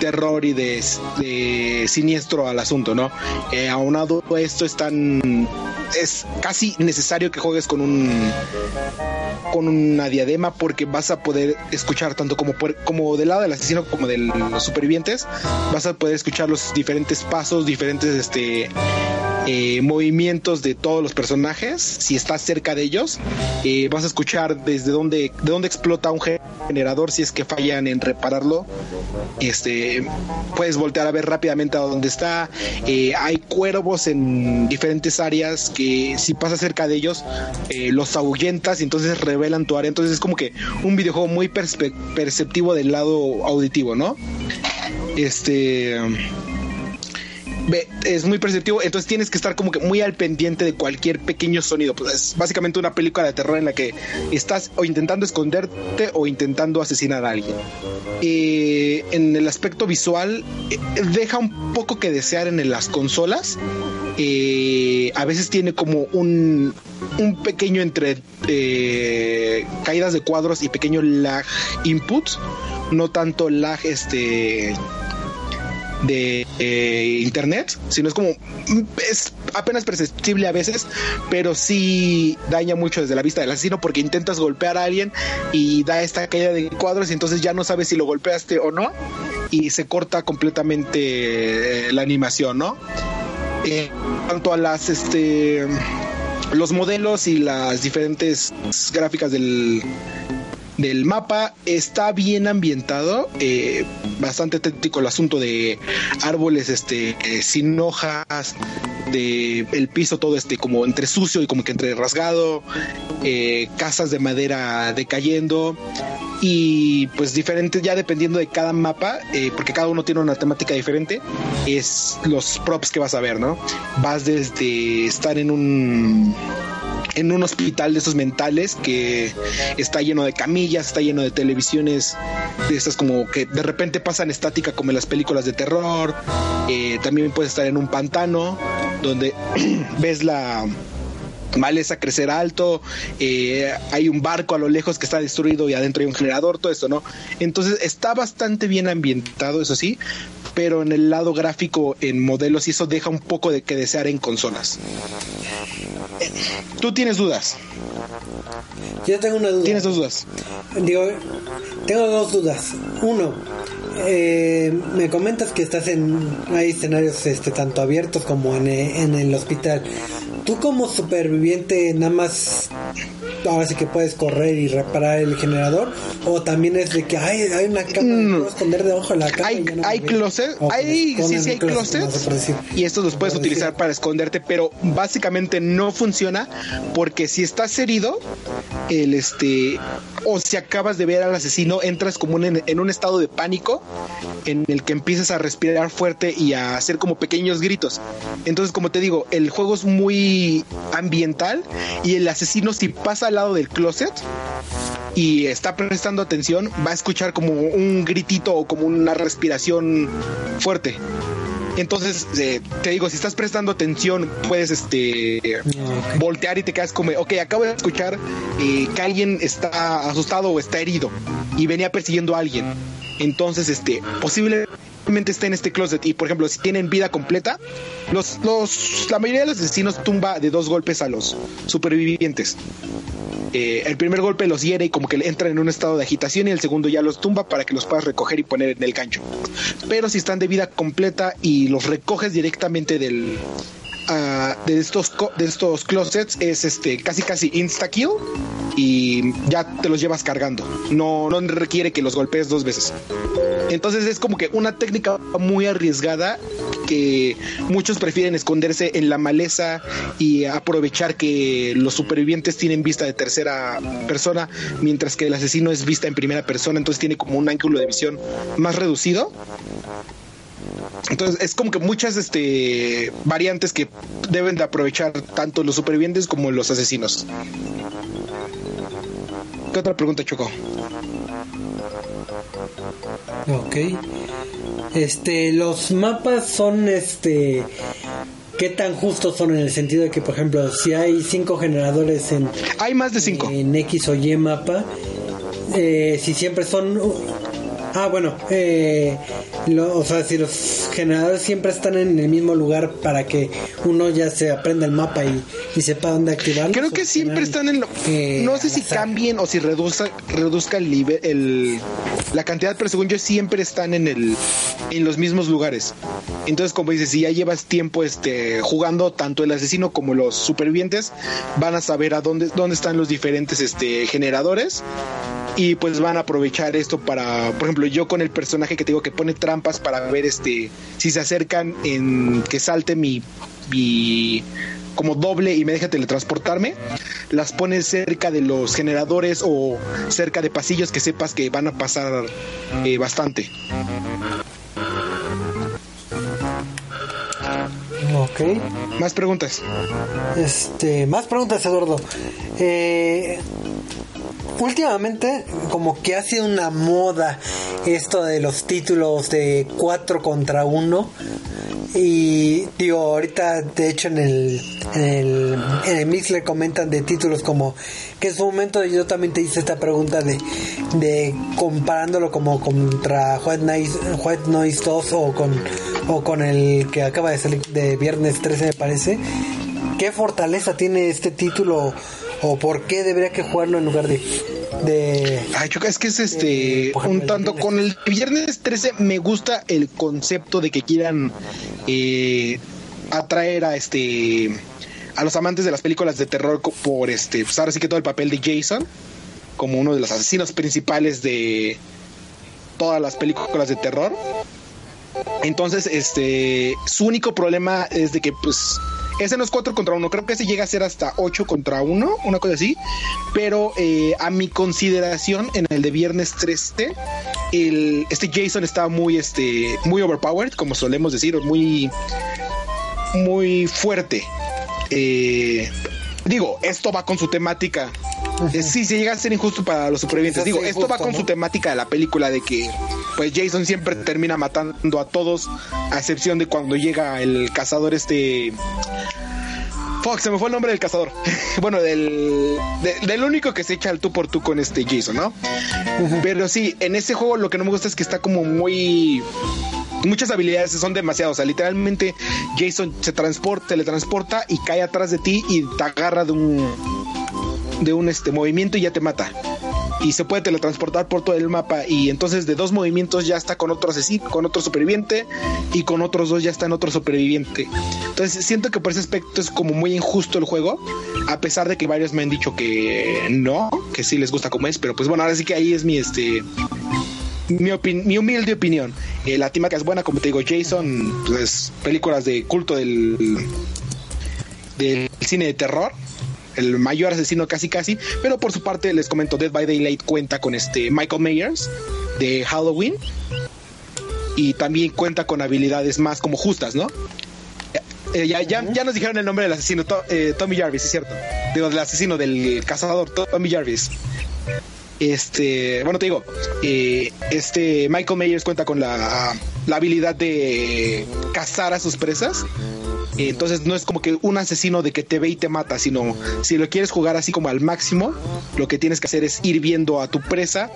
terror y de, siniestro al asunto, ¿no? Eh, aunado a esto es tan es casi necesario que juegues con un con una diadema porque vas a poder escuchar tanto como como del lado del asesino como de los supervivientes vas a poder escuchar los diferentes pasos diferentes este eh, movimientos de todos los personajes si estás cerca de ellos eh, vas a escuchar desde dónde de dónde explota un generador si es que fallan en repararlo. Este puedes voltear a ver rápidamente a dónde está. Eh, hay cuervos en diferentes áreas que si pasas cerca de ellos los ahuyentas y entonces revelan tu área. Entonces es como que un videojuego muy perceptivo del lado auditivo no este es muy perceptivo, entonces tienes que estar como que muy al pendiente de cualquier pequeño sonido. Pues es básicamente una película de terror en la que estás o intentando esconderte o intentando asesinar a alguien. Eh, en el aspecto visual, eh, deja un poco que desear en las consolas. Eh, a veces tiene como un, un pequeño entre caídas de cuadros y pequeño lag input, no tanto lag este de eh, internet, sino es como es apenas perceptible a veces, pero sí daña mucho desde la vista del asesino porque intentas golpear a alguien y da esta caída de cuadros y entonces ya no sabes si lo golpeaste o no y se corta completamente eh, la animación, ¿no? En cuanto a las este los modelos y las diferentes gráficas del del mapa está bien ambientado, eh, bastante técnico el asunto de árboles este, eh, sin hojas, de el piso todo este como entre sucio y como que entre rasgado, eh, casas de madera decayendo y pues diferentes ya dependiendo de cada mapa, porque cada uno tiene una temática diferente, es los props que vas a ver, ¿no? Vas desde estar en un en un hospital de esos mentales que está lleno de camillas, está lleno de televisiones de estas como que de repente pasan estática como en las películas de terror. Eh, también puedes estar en un pantano donde ves la maleza crecer alto, eh, hay un barco a lo lejos que está destruido y adentro hay un generador, todo esto, ¿no? Entonces está bastante bien ambientado, eso sí, pero en el lado gráfico, en modelos, y eso deja un poco de que desear en consolas. ¿Tú tienes dudas? Yo tengo una duda. ¿Tienes dos dudas? Digo, tengo dos dudas. Uno, eh, me comentas que estás en hay escenarios este tanto abiertos como en, en el hospital. Tú como superviviente nada más ahora sí que puedes correr y reparar el generador o también es de que hay, hay una cama Mm. puedo esconder debajo de la cama Hay, no hay closet, O que hay, sí, sí hay closet, closets decir. y estos los puedes utilizar decir. para esconderte, pero básicamente no funciona porque si estás herido, el este, o si acabas de ver al asesino, entras como en, en un estado de pánico en el que empiezas a respirar fuerte y a hacer como pequeños gritos. Entonces, como te digo, el juego es muy ambiental y el asesino si pasa al lado del closet y está prestando atención, va a escuchar como un gritito o como una respiración fuerte. Entonces, eh, te digo, si estás prestando atención, puedes este voltear y te quedas como, ok, acabo de escuchar eh, que alguien está asustado o está herido y venía persiguiendo a alguien. Entonces, este, posiblemente esté en este closet y, por ejemplo, si tienen vida completa, la mayoría de los asesinos tumba de dos golpes a los supervivientes. Eh, el primer golpe los hiere y como que entran en un estado de agitación y el segundo ya los tumba para que los puedas recoger y poner en el gancho. Pero si están de vida completa y los recoges directamente del ah, de estos de estos closets es este casi casi insta kill y ya te los llevas cargando. No no requiere que los golpees dos veces. Entonces es como que una técnica muy arriesgada que muchos prefieren esconderse en la maleza y aprovechar que los supervivientes tienen vista de tercera persona, mientras que el asesino es vista en primera persona, entonces tiene como un ángulo de visión más reducido. Entonces es como que muchas este, variantes que deben de aprovechar tanto los supervivientes como los asesinos. ¿Qué otra pregunta, Choco? Ok. Este, los mapas son este. ¿Qué tan justos son en el sentido de que, por ejemplo, si hay cinco generadores en, Hay más de cinco. en X o Y mapa, eh, si siempre son... Ah, bueno, eh, lo- o sea, si los generadores siempre están en el mismo lugar para que uno ya se aprenda el mapa y, y sepa dónde activarlo. Creo que siempre están en lo... eh, no sé si azar. cambien o si reduzca, reduzca el nivel, el, la cantidad, pero según yo siempre están en el en los mismos lugares. Entonces, como dices, si ya llevas tiempo este jugando, tanto el asesino como los supervivientes van a saber a dónde, dónde están los diferentes este generadores y pues van a aprovechar esto para, por ejemplo, yo con el personaje que te digo que pone trampas para ver este si se acercan en que salte mi mi como doble y me deja teletransportarme, las pones cerca de los generadores o cerca de pasillos que sepas que van a pasar eh, bastante. Ok. Más preguntas. Este, más preguntas, Eduardo. Eh, últimamente, como que ha sido una moda esto de los títulos de 4 contra 1. Y digo, ahorita, de hecho, en el, en el, en el Mix le comentan de títulos como que en su momento yo también te hice esta pregunta de, de comparándolo como contra White Noise, White Noise 2 o con, o con el que acaba de salir de viernes 13, me parece. ¿Qué fortaleza tiene este título o por qué debería que jugarlo en lugar de... de Ay, Choca, es que es este Eh, un tanto con el viernes 13 me gusta el concepto de que quieran eh, atraer a este a los amantes de las películas de terror por este pues ahora sí que todo el papel de Jason como uno de los asesinos principales de todas las películas de terror. Entonces, este, su único problema es de que, pues, ese no es 4 contra 1, creo que ese llega a ser hasta 8 contra 1, una cosa así. Pero eh, a mi consideración, en el de viernes 13, el, este Jason estaba muy, este, muy overpowered, como solemos decir, muy, muy fuerte. Eh, digo, esto va con su temática. Eh, sí, se llega a ser injusto para los supervivientes. Digo, esto va con ¿no? su temática de la película de que pues Jason siempre termina matando a todos, a excepción de cuando llega el cazador este Fuck, se me fue el nombre del cazador. bueno, del, de- del único que se echa al tú por tú con este Jason, ¿no? Pero sí, en ese juego lo que no me gusta es que está como muy muchas habilidades son demasiadas. O sea, literalmente Jason se transporta, teletransporta y cae atrás de ti y te agarra de un de un este movimiento y ya te mata. Y se puede teletransportar por todo el mapa. Y entonces de dos movimientos ya está con otro asesino, con otro superviviente. Y con otros dos ya está en otro superviviente. Entonces siento que por ese aspecto es como muy injusto el juego. A pesar de que varios me han dicho que no, que sí les gusta como es. Pero pues bueno, ahora sí que ahí es mi este mi, mi humilde opinión. Eh, la temática es buena, como te digo, Jason, pues películas de culto del, del cine de terror. El mayor asesino casi casi. Pero por su parte les comento, Dead by Daylight cuenta con este Michael Myers de Halloween. Y también cuenta con habilidades más como justas, ¿no? Eh, ya, ya, ya nos dijeron el nombre del asesino, To- eh, Tommy Jarvis, es cierto. Digo, del asesino, del cazador, Tommy Jarvis. Este, bueno, te digo, eh, este Michael Myers cuenta con la, la habilidad de cazar a sus presas. Entonces no es como que un asesino de que te ve y te mata, sino si lo quieres jugar así como al máximo, lo que tienes que hacer es ir viendo a tu presa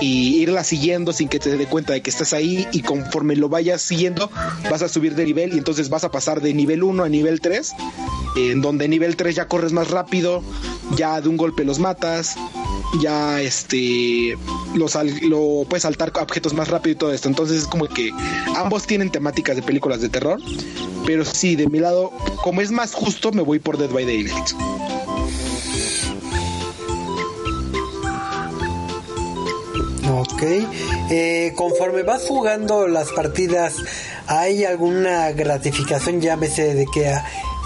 y irla siguiendo sin que te dé cuenta de que estás ahí y conforme lo vayas siguiendo vas a subir de nivel y entonces vas a pasar de nivel 1 a nivel 3, en donde nivel 3 ya corres más rápido, ya de un golpe los matas, ya este lo, sal- puedes saltar objetos más rápido y todo esto. Entonces es como que ambos tienen temáticas de películas de terror. Pero sí, de mi lado, como es más justo, me voy por Dead by Daylight. Ok. Eh, conforme vas jugando las partidas, ¿hay alguna gratificación? Llámese de que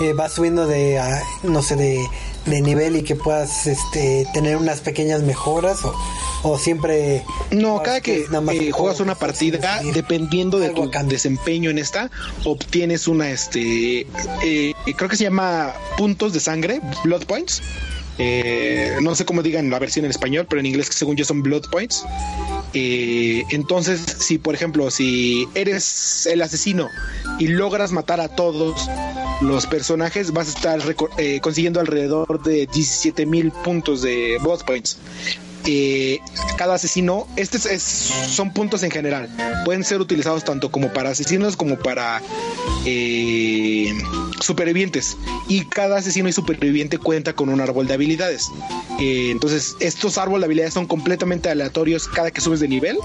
eh, vas subiendo de, ah, no sé, de, de nivel y que puedas este, tener unas pequeñas mejoras o, o siempre... No, cada que nada más eh, juegas una que partida, dependiendo de tu desempeño en esta, obtienes una, este, eh, creo que se llama puntos de sangre, blood points. Eh, no sé cómo digan la versión en español, pero en inglés según yo son blood points. Eh, entonces, si por ejemplo, si eres el asesino y logras matar a todos los personajes, vas a estar eh, consiguiendo alrededor de 17 mil puntos de blood points. Eh, cada asesino, este es- es- son puntos en general, pueden ser utilizados tanto como para asesinos como para eh, supervivientes. Y cada asesino y superviviente cuenta con un árbol de habilidades. Eh, entonces, estos árboles de habilidades son completamente aleatorios cada que subes de nivel.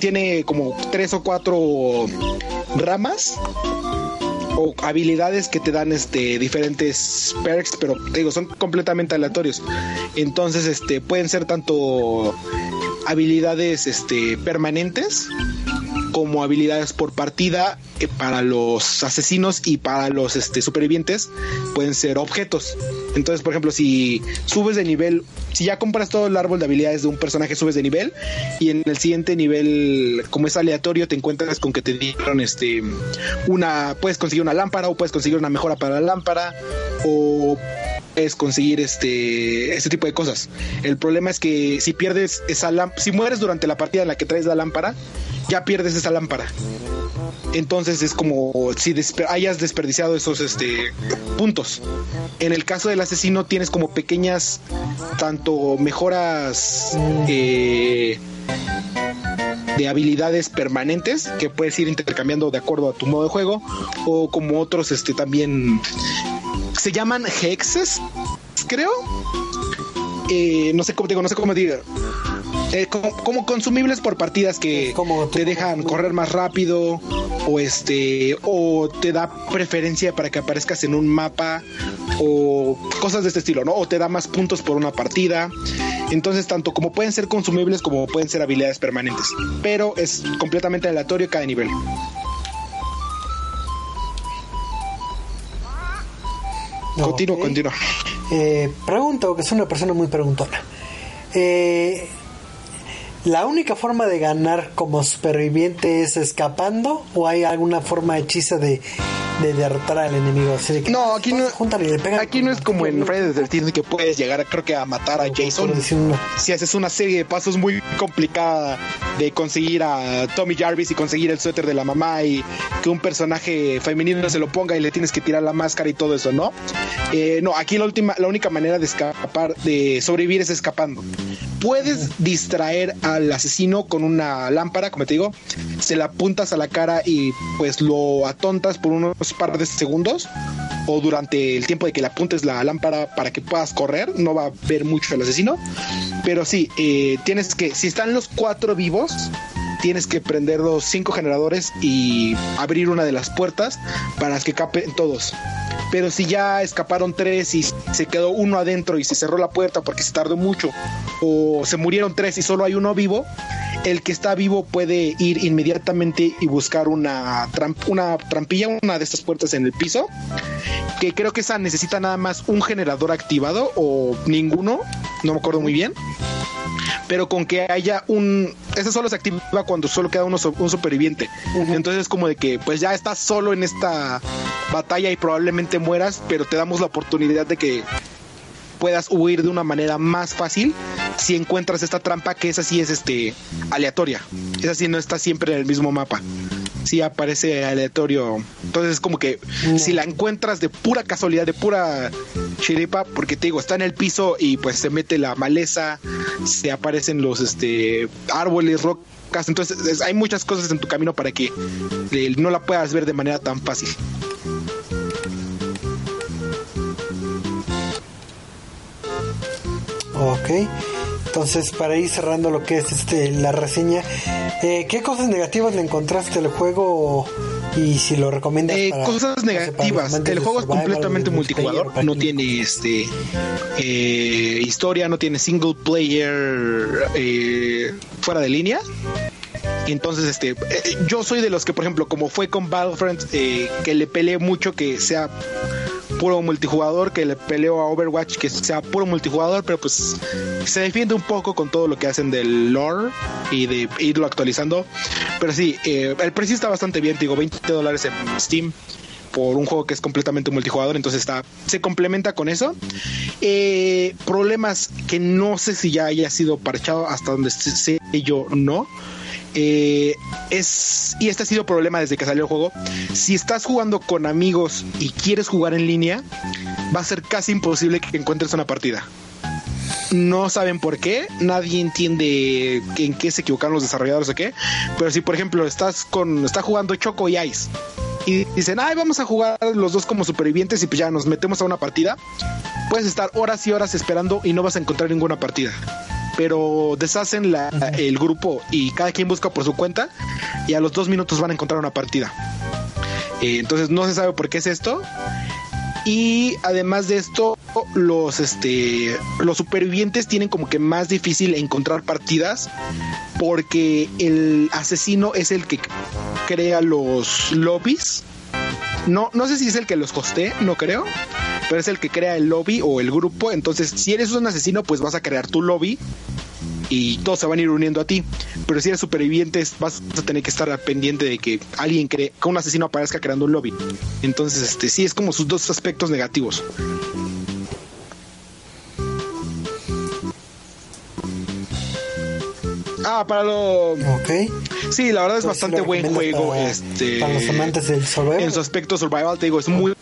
Tiene como tres o cuatro ramas o habilidades que te dan este diferentes perks, pero te digo, son completamente aleatorios. Entonces, este pueden ser tanto habilidades este permanentes como habilidades por partida eh, para los asesinos y para los este, supervivientes pueden ser objetos. Entonces, por ejemplo, si subes de nivel, si ya compras todo el árbol de habilidades de un personaje, subes de nivel y en el siguiente nivel, como es aleatorio, te encuentras con que te dieron este una, puedes conseguir una lámpara o puedes conseguir una mejora para la lámpara o es conseguir este este tipo de cosas. El problema es que si pierdes esa lámpara, si mueres durante la partida en la que traes la lámpara, ya pierdes esa lámpara. Entonces es como si hayas desperdiciado esos este puntos. En el caso del asesino tienes como pequeñas tanto mejoras eh, de habilidades permanentes que puedes ir intercambiando de acuerdo a tu modo de juego o como otros este también se llaman hexes creo Eh, no sé cómo digo no sé cómo diga Eh, como, como consumibles por partidas que como te dejan correr más rápido o este o te da preferencia para que aparezcas en un mapa o cosas de este estilo, ¿no? O te da más puntos por una partida. Entonces, tanto como pueden ser consumibles como pueden ser habilidades permanentes, pero es completamente aleatorio cada nivel. Continúo, Ok. continúo. Eh, pregunto, que soy una persona muy preguntona. Eh, ¿La única forma de ganar como superviviente es escapando? ¿O hay alguna forma hechiza de de derrotar al enemigo. Así que, No, aquí no, júntale y le pegan aquí no es como en the 13 que puedes llegar, creo que a matar a Jason. Si haces una serie de pasos muy complicada de conseguir a Tommy Jarvis y conseguir el suéter de la mamá y que un personaje femenino se lo ponga y le tienes que tirar la máscara y todo eso, ¿no? Eh, no, aquí la última, la única manera de escapar, de sobrevivir es escapando. Puedes distraer al asesino con una lámpara, como te digo, se la apuntas a la cara y pues lo atontas por unos par de segundos o durante el tiempo de que le apuntes la lámpara para que puedas correr, no va a ver mucho el asesino, pero sí, eh, tienes que, si están los cuatro vivos, tienes que prender los cinco generadores y abrir una de las puertas para que capen todos. Pero si ya escaparon tres y se quedó uno adentro y se cerró la puerta porque se tardó mucho, o se murieron tres y solo hay uno vivo, el que está vivo puede ir inmediatamente y buscar una, tramp- una trampilla, una de estas puertas en el piso, que creo que esa necesita nada más un generador activado o ninguno, no me acuerdo muy bien. Pero con que haya un... Ese solo se activa cuando solo queda uno, un superviviente. Entonces es como de que pues ya estás solo en esta batalla y probablemente mueras, pero te damos la oportunidad de que puedas huir de una manera más fácil si encuentras esta trampa que esa sí es este aleatoria. Esa sí no está siempre en el mismo mapa. Sí aparece aleatorio. Entonces es como que si la encuentras de pura casualidad, de pura chiripa, porque te digo, está en el piso y pues se mete la maleza, se aparecen los este árboles, rocas, entonces es- hay muchas cosas en tu camino para que eh, no la puedas ver de manera tan fácil. Ok. Entonces, para ir cerrando lo que es este la reseña, eh, ¿qué cosas negativas le encontraste al juego y si lo recomiendas? Eh, para- cosas para negativas. El juego es completamente multijugador. No tiene este eh, historia, no tiene single player eh, fuera de línea. Entonces, este, eh, yo soy de los que, por ejemplo, como fue con Battlefront, eh, que le peleé mucho que sea puro multijugador, que le peleo a Overwatch que sea puro multijugador, pero pues se defiende un poco con todo lo que hacen del lore y de irlo actualizando. Pero sí, eh, el precio está bastante bien, digo, 20 dólares en Steam por un juego que es completamente multijugador, entonces está se complementa con eso. Eh, problemas que no sé si ya haya sido parchado hasta donde sé yo no. Eh, es y este ha sido problema desde que salió el juego. Si estás jugando con amigos y quieres jugar en línea, va a ser casi imposible que encuentres una partida. No saben por qué, nadie entiende en qué se equivocaron los desarrolladores o qué. Pero si por ejemplo estás con está jugando Choco y Ice y dicen, ay, vamos a jugar los dos como supervivientes y pues ya nos metemos a una partida, puedes estar horas y horas esperando y no vas a encontrar ninguna partida. Pero deshacen la- el grupo y cada quien busca por su cuenta y a los dos minutos van a encontrar una partida. Eh, entonces no se sabe por qué es esto. Y además de esto, los este los supervivientes tienen como que más difícil encontrar partidas porque el asesino es el que crea los lobbies. No, no sé si es el que los hostee, no creo, pero es el que crea el lobby o el grupo. Entonces, si eres un asesino, pues vas a crear tu lobby y todos se van a ir uniendo a ti. Pero si eres superviviente, vas a tener que estar pendiente de que alguien cree, que un asesino aparezca creando un lobby. Entonces, este sí es como sus dos aspectos negativos. Ah, para lo. Ok. Sí, la verdad es Entonces, bastante buen juego. para- este, para los amantes del survival. En su aspecto survival, te digo, es muy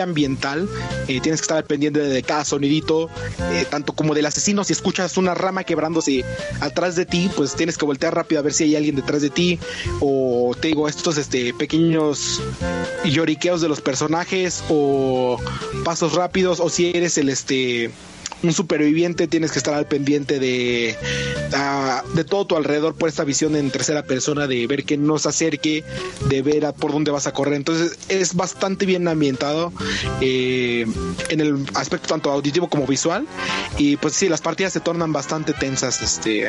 ambiental. Eh, tienes que estar pendiente de cada sonidito, eh, tanto como del asesino. Si escuchas una rama quebrándose atrás de ti, pues tienes que voltear rápido a ver si hay alguien detrás de ti. O te digo, estos este, pequeños lloriqueos de los personajes, o pasos rápidos, o si eres el este un superviviente tienes que estar al pendiente de, de todo tu alrededor por esta visión en tercera persona de ver que no se acerque, de ver a por dónde vas a correr. Entonces es bastante bien ambientado eh, en el aspecto tanto auditivo como visual. Y pues sí, las partidas se tornan bastante tensas. Este,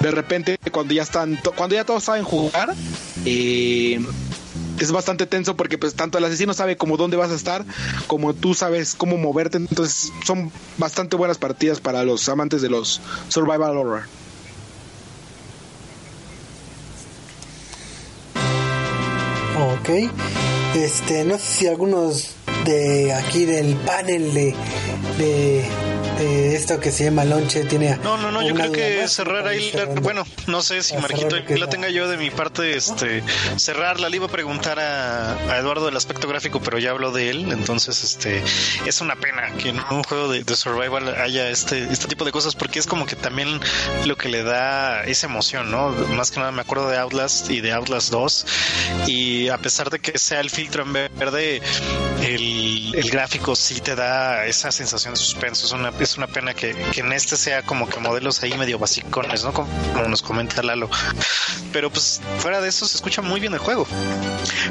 de repente cuando ya están, cuando ya todos saben jugar, eh, es bastante tenso porque pues tanto el asesino sabe como dónde vas a estar como tú sabes cómo moverte entonces son bastante buenas partidas para los amantes de los survival horror Ok. Este, no sé si algunos de aquí del panel de, de, de esto que se llama Lonche tiene. No, no, no, yo creo que más, cerrar ahí, la- bueno, no sé si Marquito que la tenga yo de mi parte, este, cerrarla, le iba a preguntar a, a Eduardo del aspecto gráfico, pero ya habló de él, entonces, este, es una pena que en un juego de, de survival haya este, este tipo de cosas, porque es como que también lo que le da esa emoción, ¿no? Más que nada me acuerdo de Outlast y de Outlast 2, y a pesar de que sea el filtro en verde, el, el gráfico sí te da esa sensación de suspenso. Es una, es una pena que, que en este sea como que modelos ahí medio basicones, ¿no? Como, nos comenta Lalo. Pero pues fuera de eso se escucha muy bien el juego.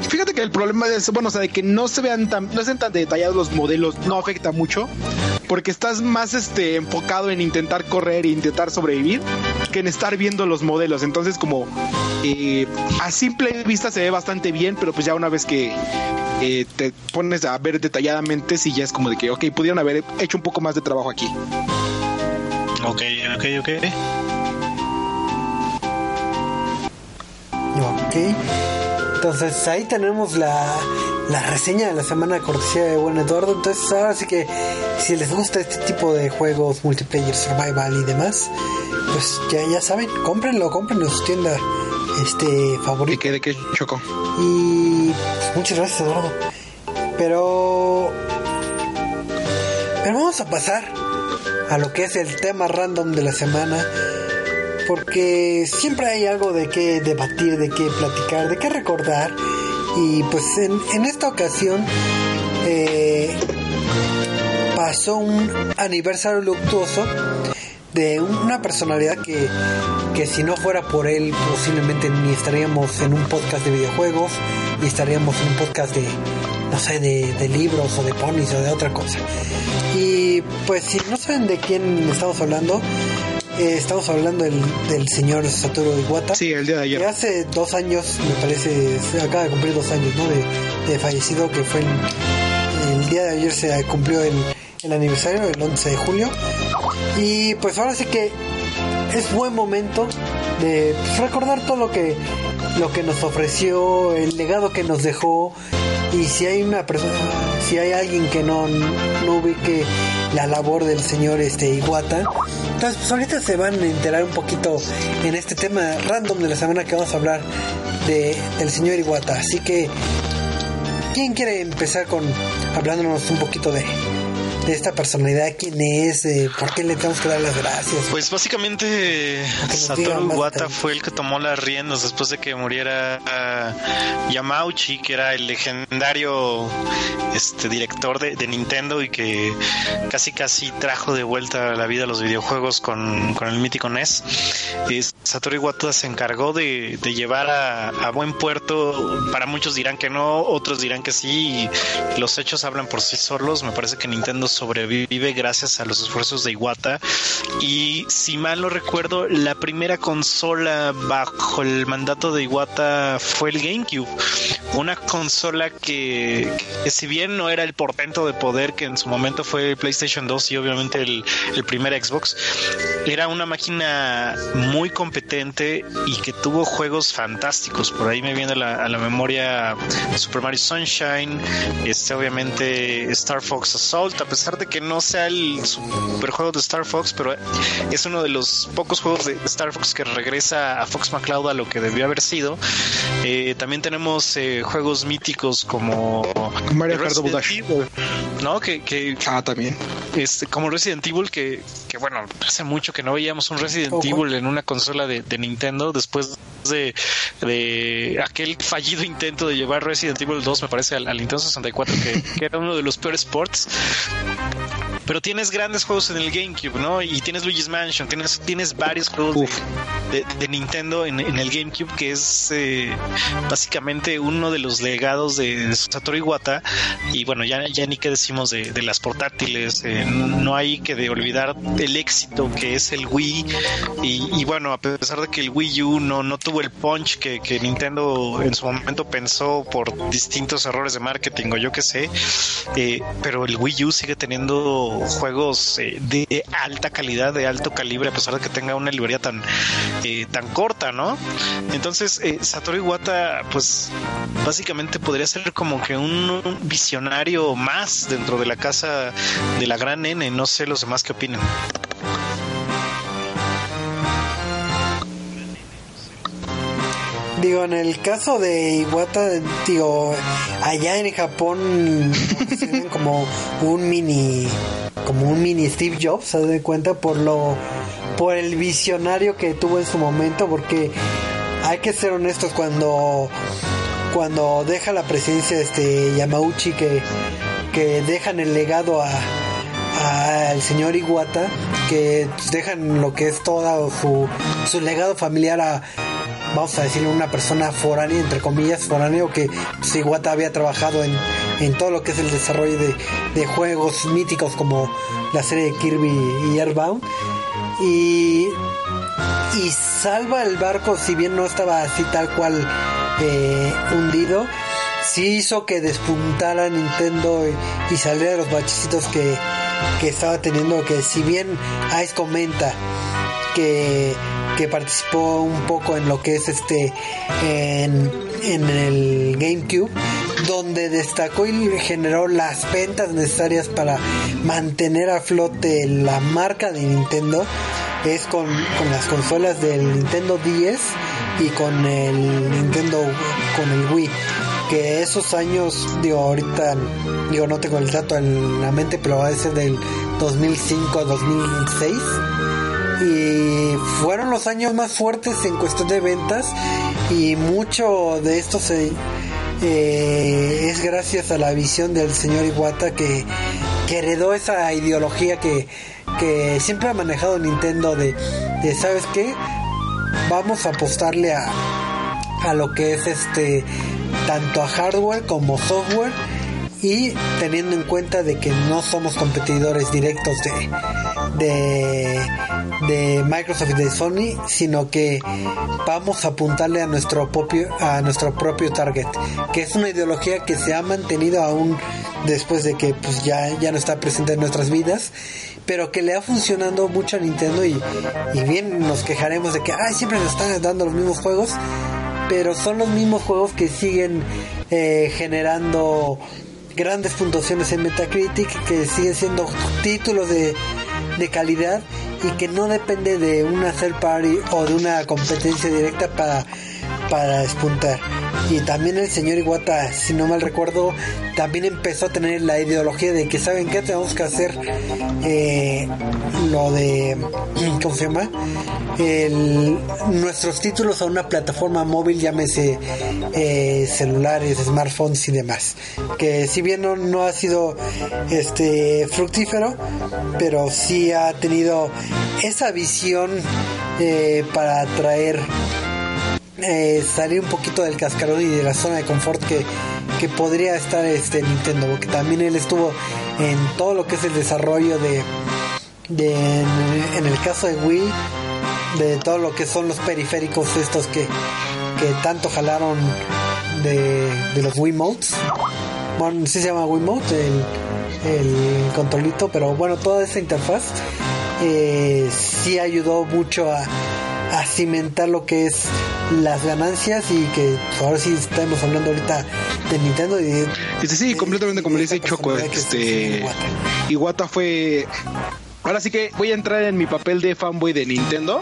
Fíjate que el problema es, bueno, o sea, de que no se vean tan, no estén tan detallados los modelos, no afecta mucho, porque estás más este enfocado en intentar correr e intentar sobrevivir que en estar viendo los modelos. Entonces, como eh, a simple vista se ve bastante bien, pero pues ya una vez que eh, te pones a ver detalladamente, sí ya es como de que, ok, pudieron haber hecho un poco más de trabajo aquí. Ok, ok, ok. Ok. Entonces ahí tenemos la, la reseña de la semana cortesía de buen Eduardo. Entonces ahora sí que si les gusta este tipo de juegos multiplayer, survival y demás, pues ya, ya saben, cómprenlo, cómprenlo en su tienda este ¿De favorita. qué, de qué chocó? Y pues, muchas gracias Eduardo. Pero... Pero vamos a pasar a lo que es el tema random de la semana. Porque siempre hay algo de qué debatir, de qué platicar, de qué recordar. Y pues en, en esta ocasión eh, pasó un aniversario luctuoso de un- una personalidad que, que si no fuera por él posiblemente ni estaríamos en un podcast de videojuegos y estaríamos en un podcast de no sé de, de libros o de ponis o de otra cosa y pues si no saben de quién estamos hablando eh, estamos hablando del, del señor Satoru Iwata Sí, el día de que ayer. hace dos años, me parece, se acaba de cumplir dos años, ¿no? De, de fallecido, que fue el día de ayer se cumplió el, el aniversario, el 11 de julio. Y pues ahora sí que es buen momento de pues, recordar todo lo que, lo que nos ofreció, el legado que nos dejó. Y si hay una persona, si hay alguien que no, no ubique la labor del señor este Iguata, entonces pues ahorita se van a enterar un poquito en este tema random de la semana que vamos a hablar de, del señor Iguata. Así que, ¿quién quiere empezar con hablándonos un poquito de, de esta personalidad? ¿Quién es? Eh, ¿Por qué le tenemos que dar las gracias? Pues básicamente Satoru Iwata fue el que tomó las riendas después de que muriera ah, Yamauchi, que era el legendario este director de, de Nintendo y que casi casi trajo de vuelta a la vida los videojuegos con, con el mítico NES. Y Satoru Iwata se encargó de, de llevar a, a buen puerto. Para muchos dirán que no, otros dirán que sí. y los hechos hablan por sí solos. Me parece que Nintendo sobrevive gracias a los esfuerzos de Iwata. Y si mal no recuerdo, la primera consola bajo el mandato de Iwata fue el GameCube. Una consola que, si bien no era el portento de poder que en su momento fue el PlayStation 2 y obviamente el, el primer Xbox, era una máquina muy competente y que tuvo juegos fantásticos. Por ahí me viene a la, a la memoria Super Mario Sunshine, este obviamente Star Fox Assault, a pesar de que no sea el super juego de Star Fox, pero es uno de los pocos juegos de Star Fox que regresa a Fox McCloud a lo que debió haber sido. Eh, también tenemos eh, juegos míticos como Mario Kart Double Resident Dash. Evil, ¿no? Que, que Ah, también. este, como Resident Evil, que, que bueno, hace mucho que no veíamos un Resident Ojo. Evil en una consola de, de Nintendo después de, de aquel fallido intento de llevar Resident Evil 2, me parece, al, al Nintendo 64, que, que era uno de los peores ports. Thank you. Pero tienes grandes juegos en el GameCube, ¿no? Y tienes Luigi's Mansion, tienes, tienes varios juegos de, Uf. de- de Nintendo en, en el GameCube, que es eh, básicamente uno de los legados de Satoru Iwata. Y bueno, ya, ya ni qué decimos de, de las portátiles, eh, no hay que de olvidar el éxito que es el Wii. Y, y bueno, a pesar de que el Wii U no, no tuvo el punch que, que Nintendo en su momento pensó por distintos errores de marketing o yo qué sé, eh, pero el Wii U sigue teniendo juegos eh, de alta calidad, de alto calibre, a pesar de que tenga una librería tan, eh, tan corta, ¿no? Entonces, eh, Satoru Iwata, pues básicamente podría ser como que un visionario más dentro de la casa de la gran N. No sé los demás qué opinan. Digo, en el caso de Iwata, digo, allá en Japón como un mini, como un mini Steve Jobs, se de cuenta por lo, por el visionario que tuvo en su momento, porque hay que ser honestos cuando, cuando deja la presidencia este Yamauchi que, que dejan el legado a al señor Iwata que dejan lo que es todo su, su legado familiar a, vamos a decirle, una persona foránea, entre comillas, foráneo, que pues, Iwata había trabajado en, en, todo lo que es el desarrollo de, de, juegos míticos como la serie de Kirby y Airbound. Y, y salva el barco, si bien no estaba así tal cual eh, hundido, sí hizo que despuntara Nintendo y, saliera de los bachecitos que, que estaba teniendo, que si bien Ice comenta que que participó un poco en lo que es este en, en el GameCube donde destacó y generó las ventas necesarias para mantener a flote la marca de Nintendo es con, con las consolas del Nintendo 10 y con el Nintendo con el Wii que esos años digo ahorita digo no tengo el dato en la mente pero va a ser del 2005 a 2006 y fueron los años más fuertes en cuestión de ventas y mucho de esto se eh, es gracias a la visión del señor Iwata que, que heredó esa ideología que, que, siempre ha manejado Nintendo de, de sabes qué vamos a apostarle a, a lo que es este tanto a hardware como software y teniendo en cuenta de que no somos competidores directos de, de, Microsoft y de Sony, sino que vamos a apuntarle a nuestro propio a nuestro propio target, que es una ideología que se ha mantenido aún después de que pues ya, ya no está presente en nuestras vidas, pero que le ha funcionado mucho a Nintendo y, y bien nos quejaremos de que Ay, siempre nos están dando los mismos juegos, pero son los mismos juegos que siguen eh, generando grandes puntuaciones en Metacritic, que siguen siendo títulos de, de calidad y que no depende de una third party o de una competencia directa para, para despuntar. Y también el señor Iwata, si no mal recuerdo, también empezó a tener la ideología de que saben qué tenemos que hacer eh, lo de ¿cómo se llama? Nuestros títulos a una plataforma móvil, llámese eh, celulares, smartphones y demás. Que si bien no, no ha sido este fructífero, pero sí ha tenido esa visión eh, para atraer eh, salir un poquito del cascarón y de la zona de confort que, que podría estar este Nintendo, porque también él estuvo en todo lo que es el desarrollo de, de en, el caso de Wii, de todo lo que son los periféricos estos que, que tanto jalaron de, de los Wiimotes. Bueno, sí se llama Wiimote, el, el controlito, pero bueno, toda esa interfaz eh, sí ayudó mucho a, a cimentar lo que es las ganancias y que ahora sí estamos hablando ahorita de Nintendo y este, sí completamente como le dice Choco este Iwata fue ahora sí que voy a entrar en mi papel de fanboy de Nintendo.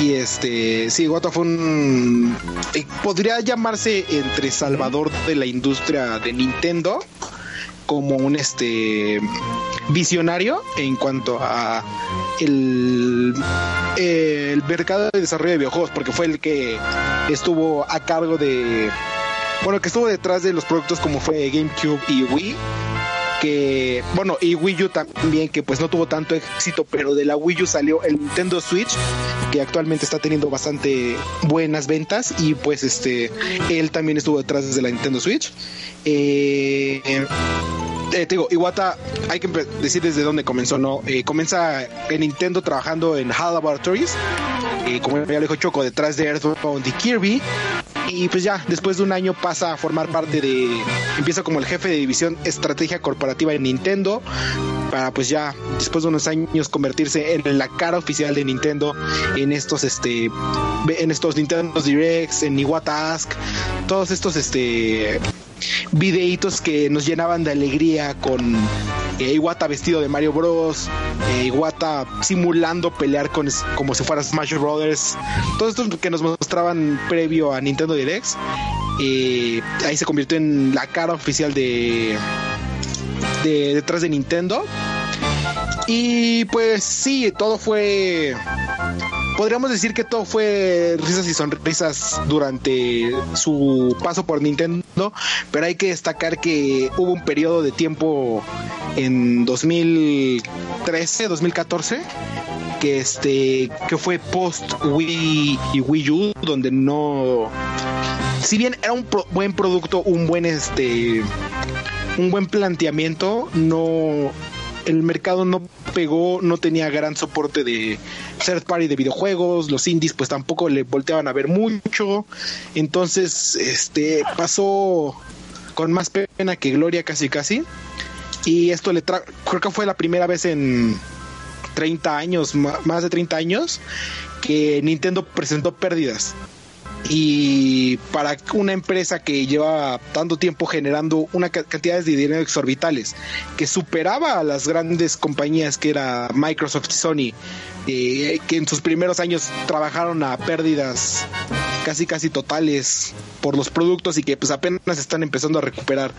Y este sí Iwata fue un eh, podría llamarse entre salvador de la industria de Nintendo como un este visionario en cuanto a el, el mercado de desarrollo de videojuegos, porque fue el que estuvo a cargo de, bueno, que estuvo detrás de los productos como fue GameCube y Wii que bueno y Wii U también que pues no tuvo tanto éxito pero de la Wii U salió el Nintendo Switch que actualmente está teniendo bastante buenas ventas y pues este él también estuvo detrás de la Nintendo Switch. Eh, eh, te digo, Iwata, hay que decir desde dónde comenzó, ¿no? Eh, comienza en Nintendo trabajando en HAL Laboratories, eh, como ya lo dijo Choco, detrás de Earthbound y Kirby. Y pues ya, después de un año pasa a formar parte de. Empieza como el jefe de división estrategia corporativa en Nintendo. para pues ya después de unos años convertirse en la cara oficial de Nintendo en estos este en estos Nintendo Directs, en Iwata Ask, todos estos este videitos que nos llenaban de alegría con eh, Iwata vestido de Mario Bros, eh, Iwata simulando pelear con como si fuera Smash Brothers, todo esto que nos mostraban previo a Nintendo Direct, eh, ahí se convirtió en la cara oficial de, de detrás de Nintendo. Y pues sí, todo fue podríamos decir que todo fue risas y sonrisas durante su paso por Nintendo, pero hay que destacar que hubo un periodo de tiempo en 2013, 2014 que este que fue post Wii y Wii U donde no si bien era un buen producto, un buen este un buen planteamiento, no el mercado no pegó, no tenía gran soporte de third party de videojuegos, los indies pues tampoco le volteaban a ver mucho, entonces este pasó con más pena que gloria casi casi. Y esto le trajo, creo que fue la primera vez en 30 años, más de 30 años que Nintendo presentó pérdidas y para una empresa que lleva tanto tiempo generando una cantidad de dinero exorbitales que superaba a las grandes compañías que era Microsoft y Sony eh, que en sus primeros años trabajaron a pérdidas casi casi totales por los productos y que pues apenas están empezando a recuperar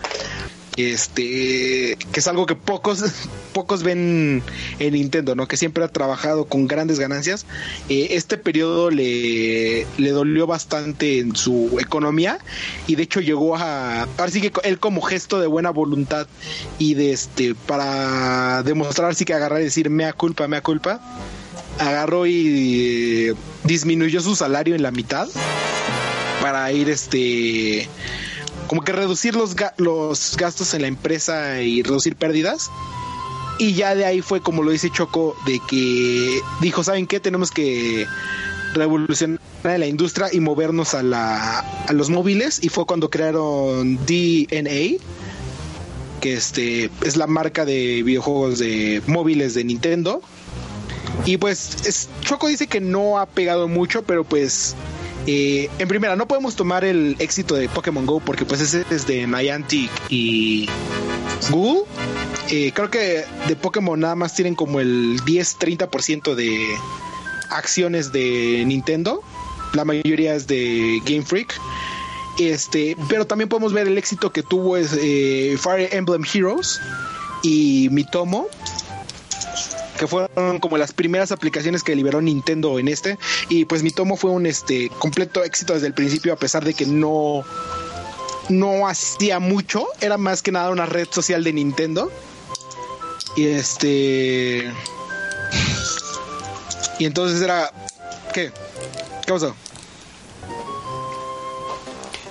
este que es algo que pocos pocos ven en Nintendo, ¿no? Que siempre ha trabajado con grandes ganancias. Eh, este periodo le, le dolió bastante en su economía y de hecho llegó a ahora sí que él como gesto de buena voluntad y de este para demostrar sí que agarrar y decir mea culpa, mea culpa, agarró y disminuyó su salario en la mitad para ir este como que reducir los, los gastos en la empresa y reducir pérdidas. Y ya de ahí fue como lo dice Choco, de que dijo, ¿saben qué? Tenemos que revolucionar la industria y movernos a, la, a los móviles. Y fue cuando crearon DNA, que este, es la marca de videojuegos de móviles de Nintendo. Y pues Choco dice que no ha pegado mucho, pero pues eh, en primera, no podemos tomar el éxito de Pokémon Go porque pues ese es de Niantic y Google. Eh, creo que de Pokémon nada más tienen como el 10-30% de acciones de Nintendo. La mayoría es de Game Freak. Este, pero también podemos ver el éxito que tuvo es, eh, Fire Emblem Heroes y Mitomo que fueron como las primeras aplicaciones que liberó Nintendo en este y pues mi tomo fue un este completo éxito desde el principio a pesar de que no no hacía mucho, era más que nada una red social de Nintendo. Y este y entonces era ¿qué? ¿Qué pasó?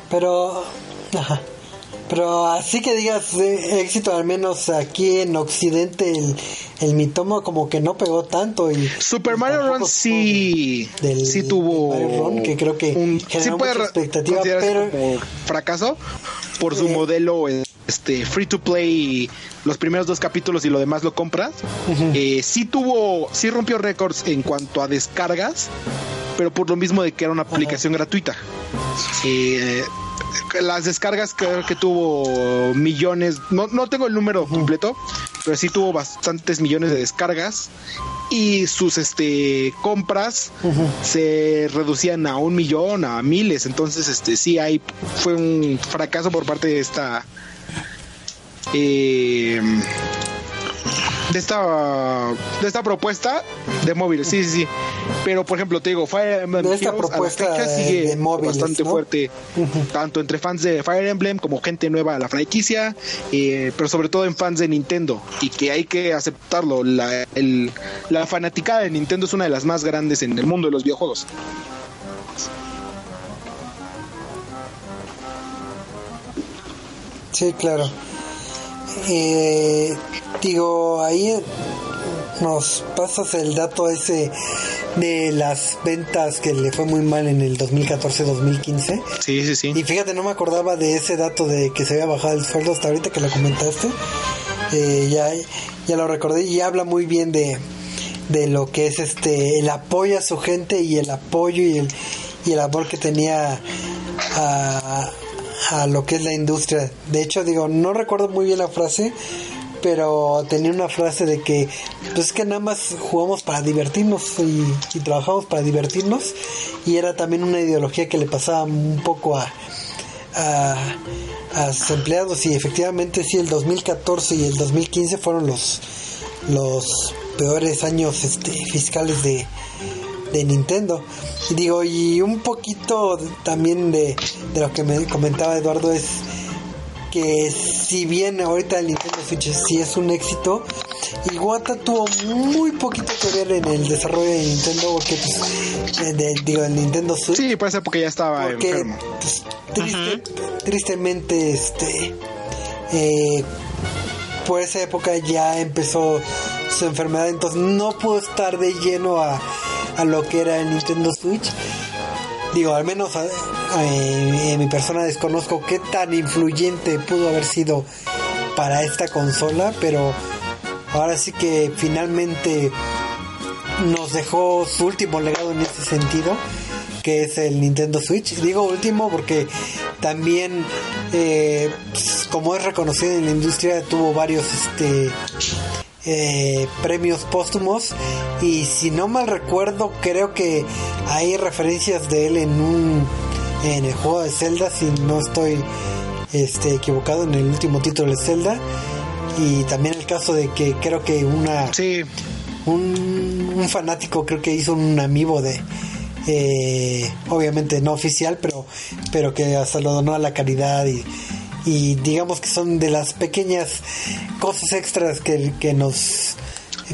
Pero ajá. Pero así que digas éxito, al menos aquí en Occidente, el, el Mitomo como que no pegó tanto. y Super Mario Run sí, sí tuvo. Mario Run, que creo que un, sí puede expectativa, pero. Como fracaso por su eh, modelo este free to play los primeros dos capítulos y lo demás lo compras. eh, sí tuvo, sí rompió récords en cuanto a descargas, pero por lo mismo de que era una aplicación gratuita. Eh, las descargas creo que tuvo millones, no, no tengo el número completo, pero sí tuvo bastantes millones de descargas y sus este compras se reducían a un millón, a miles, entonces este sí hay fue un fracaso por parte de esta eh, de esta de esta propuesta de móviles, sí, sí, sí. Pero por ejemplo, te digo, Fire Emblem de esta propuesta sigue de móviles, bastante ¿no? fuerte, tanto entre fans de Fire Emblem como gente nueva a la franquicia, eh, pero sobre todo en fans de Nintendo y que hay que aceptarlo. La, el, la fanaticada de Nintendo es una de las más grandes en el mundo de los videojuegos. Sí, claro. Eh, digo, ahí nos pasas el dato ese de las ventas que le fue muy mal en el 2014-2015. Sí, sí, sí. Y fíjate, no me acordaba de ese dato de que se había bajado el sueldo hasta ahorita que lo comentaste. eh, ya, ya lo recordé y habla muy bien de, de lo que es este el apoyo a su gente y el apoyo y el, y el amor que tenía a, a lo que es la industria. De hecho, digo, no recuerdo muy bien la frase, pero tenía una frase de que pues es que nada más jugamos para divertirnos y, trabajamos para divertirnos y era también una ideología que le pasaba un poco a, a, a sus empleados y efectivamente sí el 2014 y el 2015 fueron los los peores años este, fiscales de, de Nintendo. Y digo y un poquito también de, de lo que me comentaba Eduardo es que si bien ahorita el Nintendo Switch sí es un éxito, Iwata tuvo muy poquito que ver en el desarrollo de Nintendo, porque pues, de, digo, el Nintendo Switch. Sí, puede ser porque ya estaba porque, enfermo. Pues, triste, tristemente, este, eh, por esa época ya empezó su enfermedad, entonces no pudo estar de lleno a, a lo que era el Nintendo Switch digo, al menos eh, en mi persona desconozco qué tan influyente pudo haber sido para esta consola, pero ahora sí que finalmente nos dejó su último legado en ese sentido, que es el Nintendo Switch. Digo último porque también, eh, pues, como es reconocido en la industria, tuvo varios este, eh, premios póstumos y si no mal recuerdo creo que hay referencias de él en un en el juego de Zelda si no estoy este equivocado en el último título de Zelda y también el caso de que creo que una sí. un, un fanático creo que hizo un amiibo de eh, obviamente no oficial pero pero que hasta lo donó a la caridad y y digamos que son de las pequeñas cosas extras que, que nos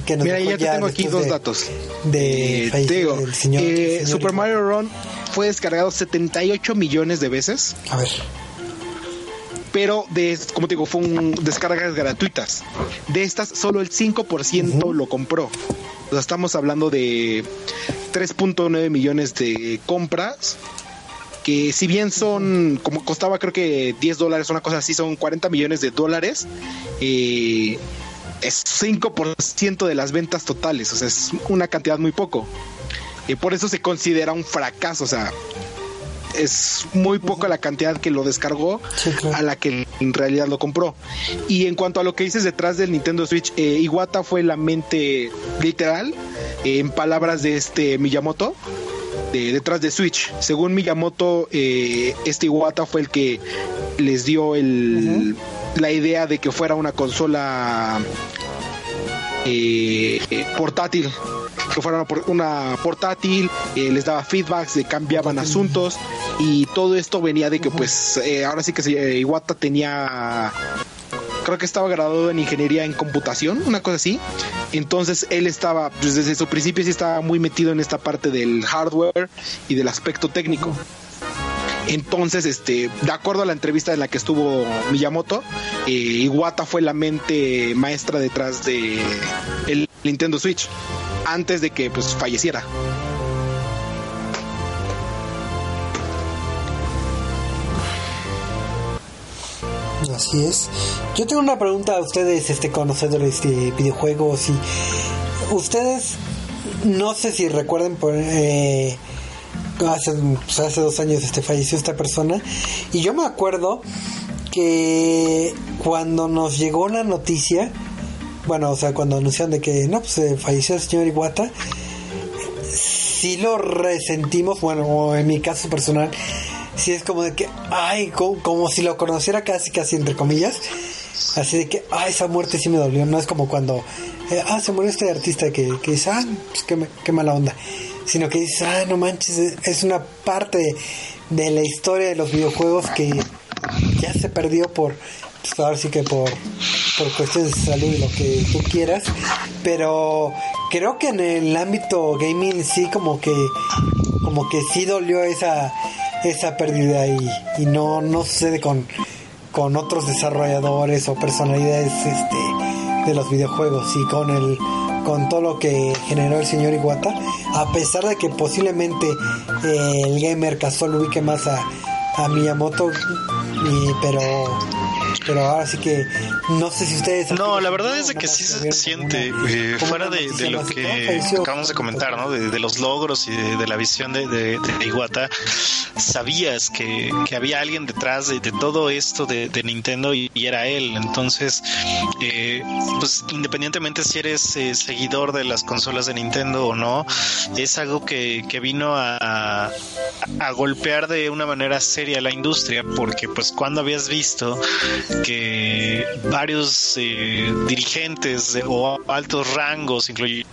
que nos Mira, ya te tengo aquí dos de, datos. de Eh, te digo, señor- eh, Super. Mario Run fue descargado 78 millones de veces, a ver pero de, como te digo, fue un, descargas gratuitas. De estas, solo el 5% lo compró. O sea, estamos hablando de 3.9 millones de compras. Que si bien son, como costaba creo que 10 dólares, una cosa así, son 40 millones de dólares. eh, es 5% de las ventas totales, o sea, es una cantidad muy poco. Y por eso se considera un fracaso, o sea, es muy poca la cantidad que lo descargó Sí, claro. a la que en realidad lo compró. Y en cuanto a lo que dices detrás del Nintendo Switch, eh, Iwata fue la mente literal, eh, en palabras de este Miyamoto, de, detrás de Switch. Según Miyamoto, eh, este Iwata fue el que les dio el, la idea de que fuera una consola eh, eh, portátil que fuera una, por- una portátil, eh, les daba feedbacks, le cambiaban asuntos y todo esto venía de que pues eh, ahora sí que se- Iwata tenía creo que estaba graduado en ingeniería en computación, una cosa así. Entonces él estaba, pues desde su principio sí estaba muy metido en esta parte del hardware y del aspecto técnico. Entonces, este, de acuerdo a la entrevista en la que estuvo Miyamoto, eh, Iwata fue la mente maestra detrás de el Nintendo Switch antes de que pues falleciera. Así es. Yo tengo una pregunta a ustedes, este conocedores de videojuegos y ustedes no sé si recuerden por eh, hace, pues, hace dos años este falleció esta persona y yo me acuerdo que cuando nos llegó la noticia bueno o sea cuando anunciaron de que no pues eh, falleció el señor Iwata sí lo resentimos, bueno, en mi caso personal, sí es como de que, ay, como, como si lo conociera casi, casi entre comillas, así de que, ay, esa muerte sí me dolió, no es como cuando, eh, ah, se murió este artista que, que dice, ah, pues qué, qué mala onda, sino que dices, ah, no manches, es- es una parte de la historia de los videojuegos que ya se perdió por, pues ahora sí que por, por cuestiones de salud y lo que tú quieras, pero creo que en el ámbito gaming sí como que, como que sí dolió esa, esa pérdida y, y no, no sucede con, con otros desarrolladores o personalidades este, de los videojuegos y con el con todo lo que generó el señor Iwata a pesar de que posiblemente eh, el gamer casual ubique más a, a Miyamoto y- pero pero ahora sí que no sé si ustedes... No, la verdad es de que sí se siente, eh, fuera de, lo que acabamos de comentar, ¿no? De, los logros y de, la visión de, Iwata, sabías que, había alguien detrás de, todo esto de, Nintendo y, era él. Entonces, eh, pues independientemente si eres eh, seguidor de las consolas de Nintendo o no, es algo que, que vino a, a golpear de una manera seria la industria, porque pues cuando habías visto que varios eh, dirigentes o altos rangos, incluyendo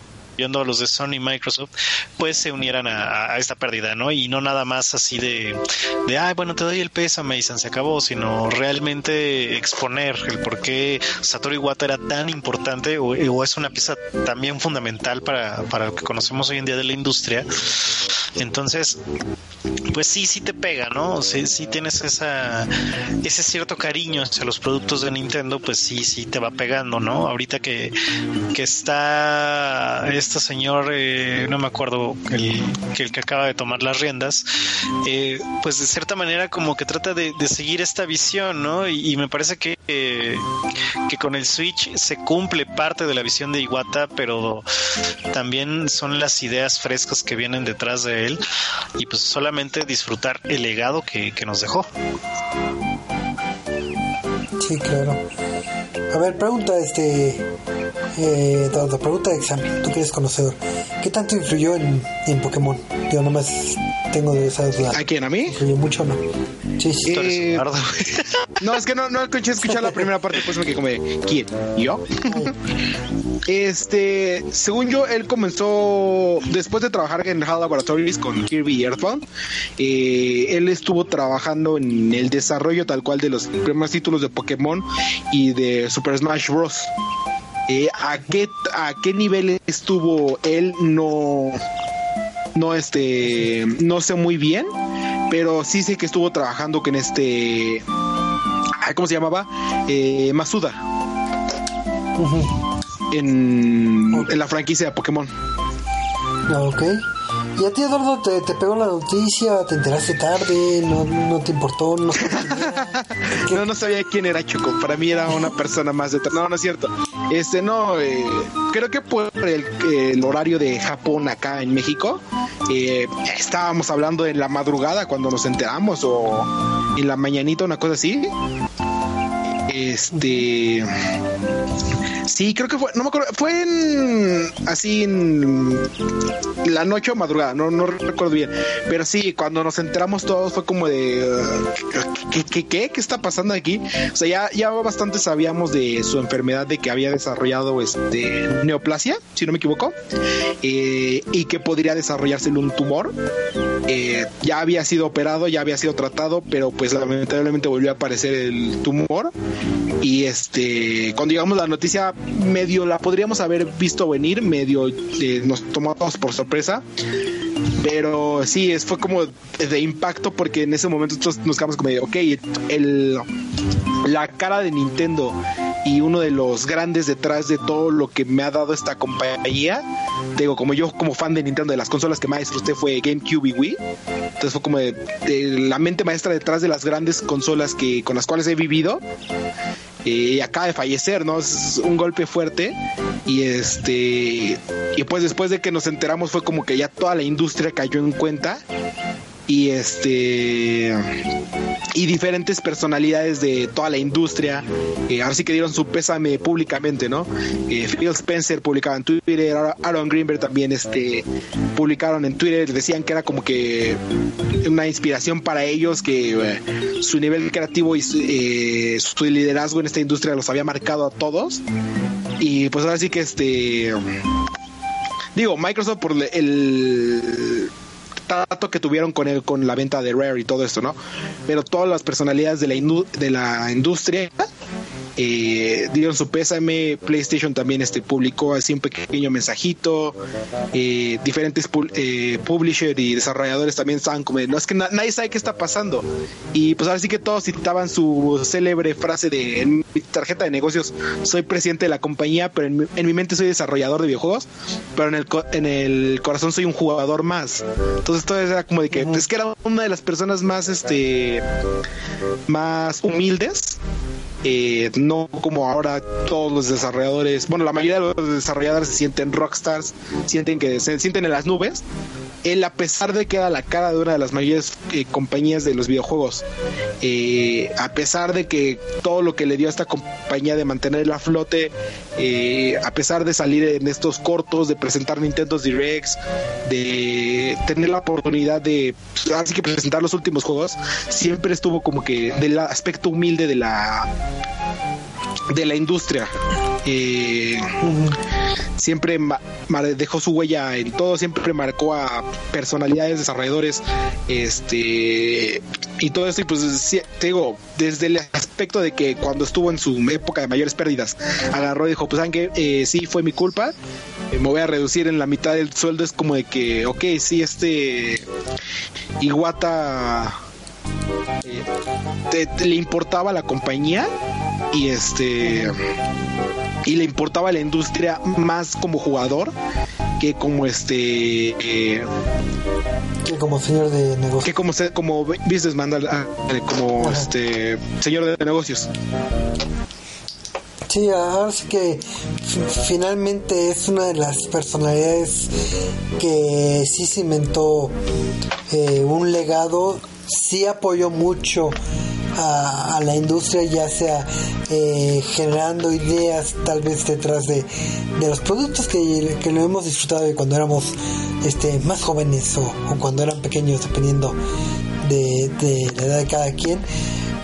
a los de Sony y Microsoft, pues se unieran a, esta pérdida, ¿no? Y no nada más así de, de, ay, bueno, te doy el pésame y se acabó, sino realmente exponer el por qué Satoru Iwata era tan importante o, es una pieza también fundamental para, para lo que conocemos hoy en día de la industria. Entonces, pues sí, sí te pega, ¿no? Sí, sí tienes esa, ese cierto cariño hacia los productos de Nintendo, pues sí, sí te va pegando, ¿no? Ahorita que, que está este señor, eh, no me acuerdo, el que, el que acaba de tomar las riendas, eh, pues de cierta manera como que trata de, seguir esta visión, ¿no? Y, me parece que, que con el Switch se cumple parte de la visión de Iwata, pero también son las ideas frescas que vienen detrás de él y pues solamente disfrutar el legado que, que nos dejó. Sí, claro. A ver, pregunta este eh, la pregunta de examen, tú que eres conocedor, ¿qué tanto influyó en, en Pokémon? Yo nomás tengo de esa duda. ¿A quién? ¿A mí? ¿Influyó mucho o no? Eh, no, es que no, no escuché escuchar la primera parte, pues me quedé como ¿quién? ¿Yo? este, según yo, él comenzó después de trabajar en HAL Laboratories con Kirby y Earthbound. Eh, él estuvo trabajando en el desarrollo tal cual de los primeros títulos de Pokémon y de Super Smash Bros. Eh, a qué a qué nivel estuvo él no no este no sé muy bien pero sí sé que estuvo trabajando con este cómo se llamaba eh, Masuda. En, en la franquicia de Pokémon. Ok ¿Y a ti, Eduardo, te, te, pegó la noticia? ¿Te enteraste tarde? ¿No, no te importó? ¿No, no, no sabía quién era Choco. Para mí era una persona más de... No, no es cierto. Este, no, eh, creo que por el, el, horario de Japón acá en México, eh, estábamos hablando en la madrugada cuando nos enteramos o en la mañanita, una cosa así. Este Sí, creo que fue, no me acuerdo, fue en, así en la noche o madrugada, no, no recuerdo bien. Pero sí, cuando nos enteramos todos fue como de, ¿qué, qué, está pasando aquí? O sea, ya, ya bastante sabíamos de su enfermedad, de que había desarrollado este neoplasia, si no me equivoco, eh, y que podría desarrollarse un tumor. Eh, ya había sido operado, ya había sido tratado, pero pues lamentablemente volvió a aparecer el tumor. Y este, cuando llegamos a la noticia, medio la podríamos haber visto venir, medio eh, nos tomamos por sorpresa. Pero sí, es, fue como de impacto porque en ese momento nos quedamos como de, ok, el, la cara de Nintendo y uno de los grandes detrás de todo lo que me ha dado esta compañía. Digo, como yo como fan de Nintendo, de las consolas que más disfruté fue GameCube y Wii. Entonces fue como de, la mente maestra detrás de las grandes consolas que con las cuales he vivido. Eh, acaba de fallecer, ¿no? Es un golpe fuerte. Y este. Y pues después de que nos enteramos fue como que ya toda la industria cayó en cuenta. Y este y diferentes personalidades de toda la industria. Eh, ahora sí que dieron su pésame públicamente, ¿no? Eh, Phil Spencer publicaba en Twitter, Aaron Greenberg también este, publicaron en Twitter, decían que era como que una inspiración para ellos, que eh, su nivel creativo y su liderazgo en esta industria los había marcado a todos. Y pues ahora sí que este... Digo, Microsoft por el trato que tuvieron con él con la venta de Rare y todo esto, ¿no? Pero todas las personalidades de la, de la industria eh, dieron su pésame. PlayStation también este, publicó así un pequeño mensajito. Eh, diferentes eh, publishers y desarrolladores también estaban como, no es que nadie sabe qué está pasando. Y pues ahora sí que todos citaban su célebre frase de en mi tarjeta de negocios, soy presidente de la compañía, pero en mi, mente soy desarrollador de videojuegos, pero en el, en el corazón soy un jugador más. Entonces todo era como de que es que era una de las personas más este más humildes eh, no como ahora todos los desarrolladores, bueno, la mayoría de los desarrolladores se sienten rockstars, sienten que se sienten en las nubes. Él, a pesar de que era la cara de una de las mayores eh, compañías de los videojuegos, eh, a pesar de que todo lo que le dio a esta compañía de mantener la flote, a pesar de salir en estos cortos, de presentar Nintendo Directs, de tener la oportunidad de pues, así que presentar los últimos juegos, siempre estuvo como que del aspecto humilde de la de la industria. Eh, siempre dejó su huella en todo, siempre marcó a personalidades, desarrolladores, este y todo esto. Y pues te digo, desde el aspecto de que cuando estuvo en su época de mayores pérdidas, agarró y dijo: Pues saben que eh, sí fue mi culpa, eh, me voy a reducir en la mitad del sueldo. Es como de que, ok, sí, este Iguata le importaba la compañía y este y le importaba la industria más como jugador que como este que como señor de negocios. que como como businessman como este señor de negocios. Sí, ahora sí que finalmente es una de las personalidades que sí cimentó eh, un legado sí apoyó mucho a, la industria, ya sea eh, generando ideas tal vez detrás de, los productos que, que, lo hemos disfrutado de cuando éramos este, más jóvenes o, cuando eran pequeños, dependiendo de, la edad de cada quien.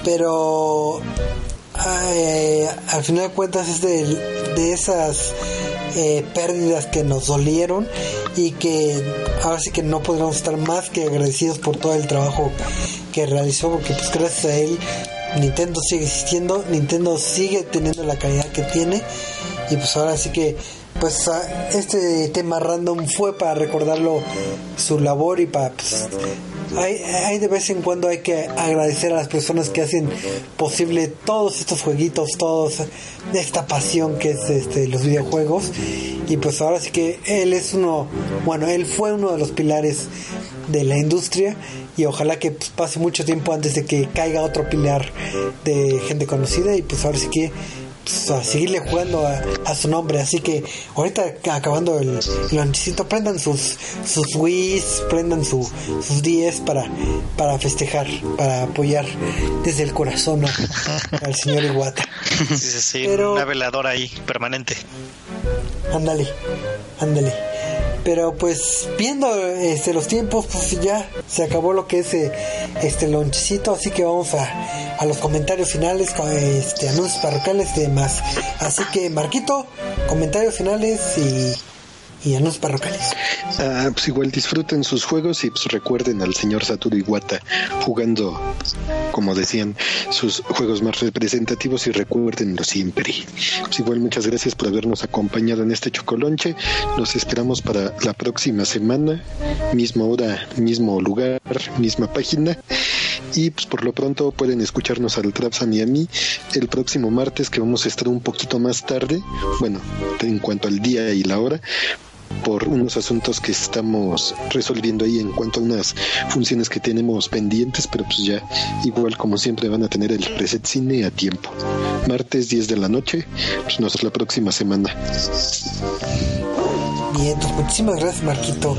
Pero al final de cuentas es de, esas eh, pérdidas que nos dolieron y que ahora sí que no podríamos estar más que agradecidos por todo el trabajo que realizó porque pues gracias a él Nintendo sigue existiendo, Nintendo sigue teniendo la calidad que tiene. Y pues ahora sí que pues este tema random fue para recordarlo su labor y para pues, hay, de vez en cuando hay que agradecer a las personas que hacen posible todos estos jueguitos, todos esta pasión que es este, los videojuegos. Y pues ahora sí que él es uno, bueno, él fue uno de los pilares de la industria y ojalá que pues, pase mucho tiempo antes de que caiga otro pilar de gente conocida y pues ahora sí que a seguirle jugando a, su nombre. Así que ahorita acabando el, el prendan sus, sus Wii's, prendan sus 10 para, para festejar, para apoyar desde el corazón al señor Iguata. Sí, sí, sí, una veladora ahí, permanente. Ándale, ándale. Pero pues viendo este los tiempos, pues ya se acabó lo que es eh, este lonchecito, así que vamos a, a los comentarios finales, este anuncios parroquiales y demás. Así que Marquito, comentarios finales y y anuncios parroquiales. Ah, pues igual disfruten sus juegos y pues recuerden al señor Satoru Iwata jugando, como decían, sus juegos más representativos y recuérdenlo siempre. Pues igual muchas gracias por habernos acompañado en este chocolonche. Los esperamos para la próxima semana, misma hora, mismo lugar, misma página. Y pues por lo pronto pueden escucharnos al Trapsan y a mí el próximo martes que vamos a estar un poquito más tarde, bueno, en cuanto al día y la hora, por unos asuntos que estamos resolviendo ahí en cuanto a unas funciones que tenemos pendientes, pero pues ya igual como siempre van a tener el preset cine a tiempo. Martes 10 de la noche, pues nos la próxima semana. Bien, muchísimas gracias Marquito.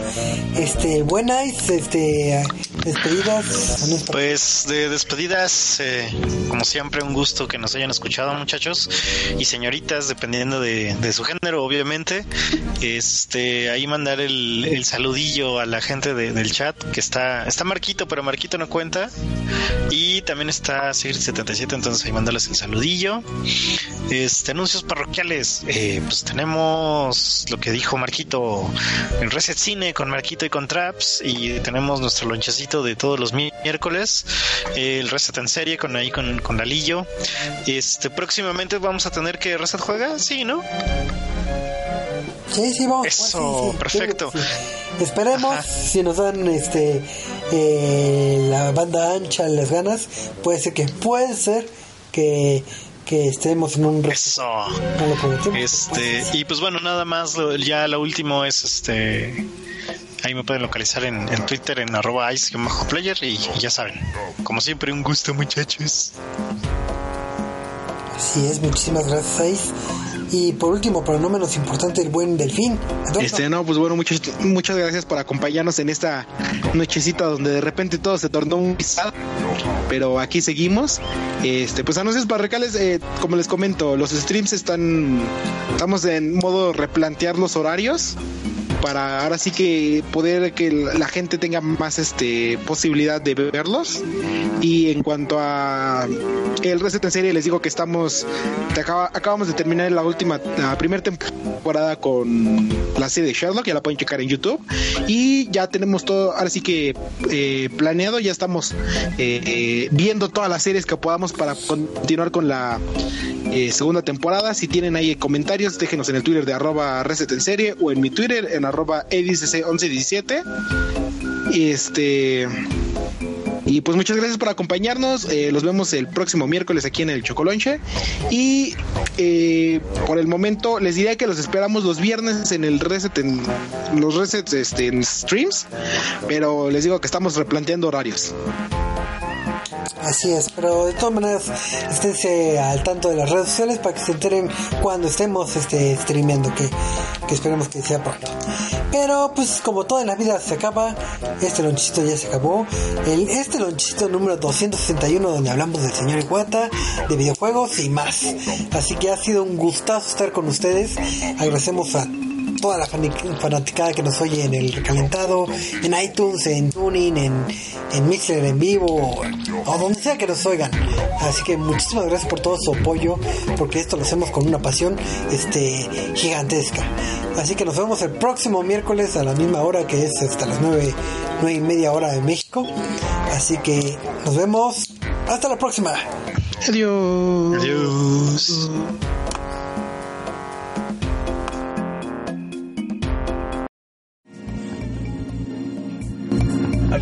Este, buenas, este, despedidas. Pues de despedidas, eh, como siempre, un gusto que nos hayan escuchado muchachos y señoritas, dependiendo de, su género, obviamente. Este, ahí mandar el, saludillo a la gente del chat, que está, está Marquito, pero Marquito no cuenta. Y también está Sir77, entonces ahí mandarles el saludillo. Este, anuncios parroquiales, eh, pues tenemos lo que dijo Marquito en Reset Cine con Marquito y con Traps y tenemos nuestro lonchecito de todos los miércoles, el Reset en serie con ahí con, con Lalillo. Este, próximamente vamos a tener que Reset juega, sí, ¿no? Sí, sí, vamos. Eso, perfecto. Esperemos, si nos dan este eh, la banda ancha, las ganas, puede ser que puede ser que que estemos en un eso este y pues bueno nada más ya lo último es este ahí me pueden localizar en, Twitter en arroba ice player y, ya saben como siempre un gusto muchachos Así es, muchísimas gracias, Ais. Y por último, pero no menos importante, el buen Delfín. Este, no, pues bueno, muchas, muchas gracias por acompañarnos en esta nochecita donde de repente todo se tornó un pisado. Pero aquí seguimos. Este, pues anuncios parroquiales, eh, como les comento, los streams están. Estamos en modo replantear los horarios para ahora sí que poder que la gente tenga más este posibilidad de verlos. Y en cuanto a el reset en serie les digo que estamos acabamos de terminar la última la primera temporada con la serie de Sherlock ya la pueden checar en YouTube. Y ya tenemos todo ahora sí que eh, planeado ya estamos eh, eh, viendo todas las series que podamos para continuar con la segunda temporada. Si tienen ahí comentarios déjenos en el Twitter de arroba reset en serie o en mi Twitter en arroba edicc1117. Y este. Y pues muchas gracias por acompañarnos. Eh, los vemos el próximo miércoles aquí en el Chocolonche. Y eh, por el momento les diría que los esperamos los viernes en el reset, en los resets este, en streams. Pero les digo que estamos replanteando horarios. Así es, pero de todas maneras esténse al tanto de las redes sociales para que se enteren cuando estemos este, streameando, que, que esperemos que sea pronto. Pero pues como toda la vida se acaba, este lonchito ya se acabó. Este lonchito número 261 donde hablamos del señor Iguata, de videojuegos y más. Así que ha sido un gustazo estar con ustedes. Agradecemos a toda la fanaticada que nos oye en el recalentado, en iTunes, en Tuning, en, en Mixer en vivo, o donde sea que nos oigan. Así que muchísimas gracias por todo su apoyo, porque esto lo hacemos con una pasión este gigantesca. Así que nos vemos el próximo miércoles a la misma hora que es hasta las 9, 9 y media hora de México. Así que nos vemos. Hasta la próxima. Adiós. Adiós.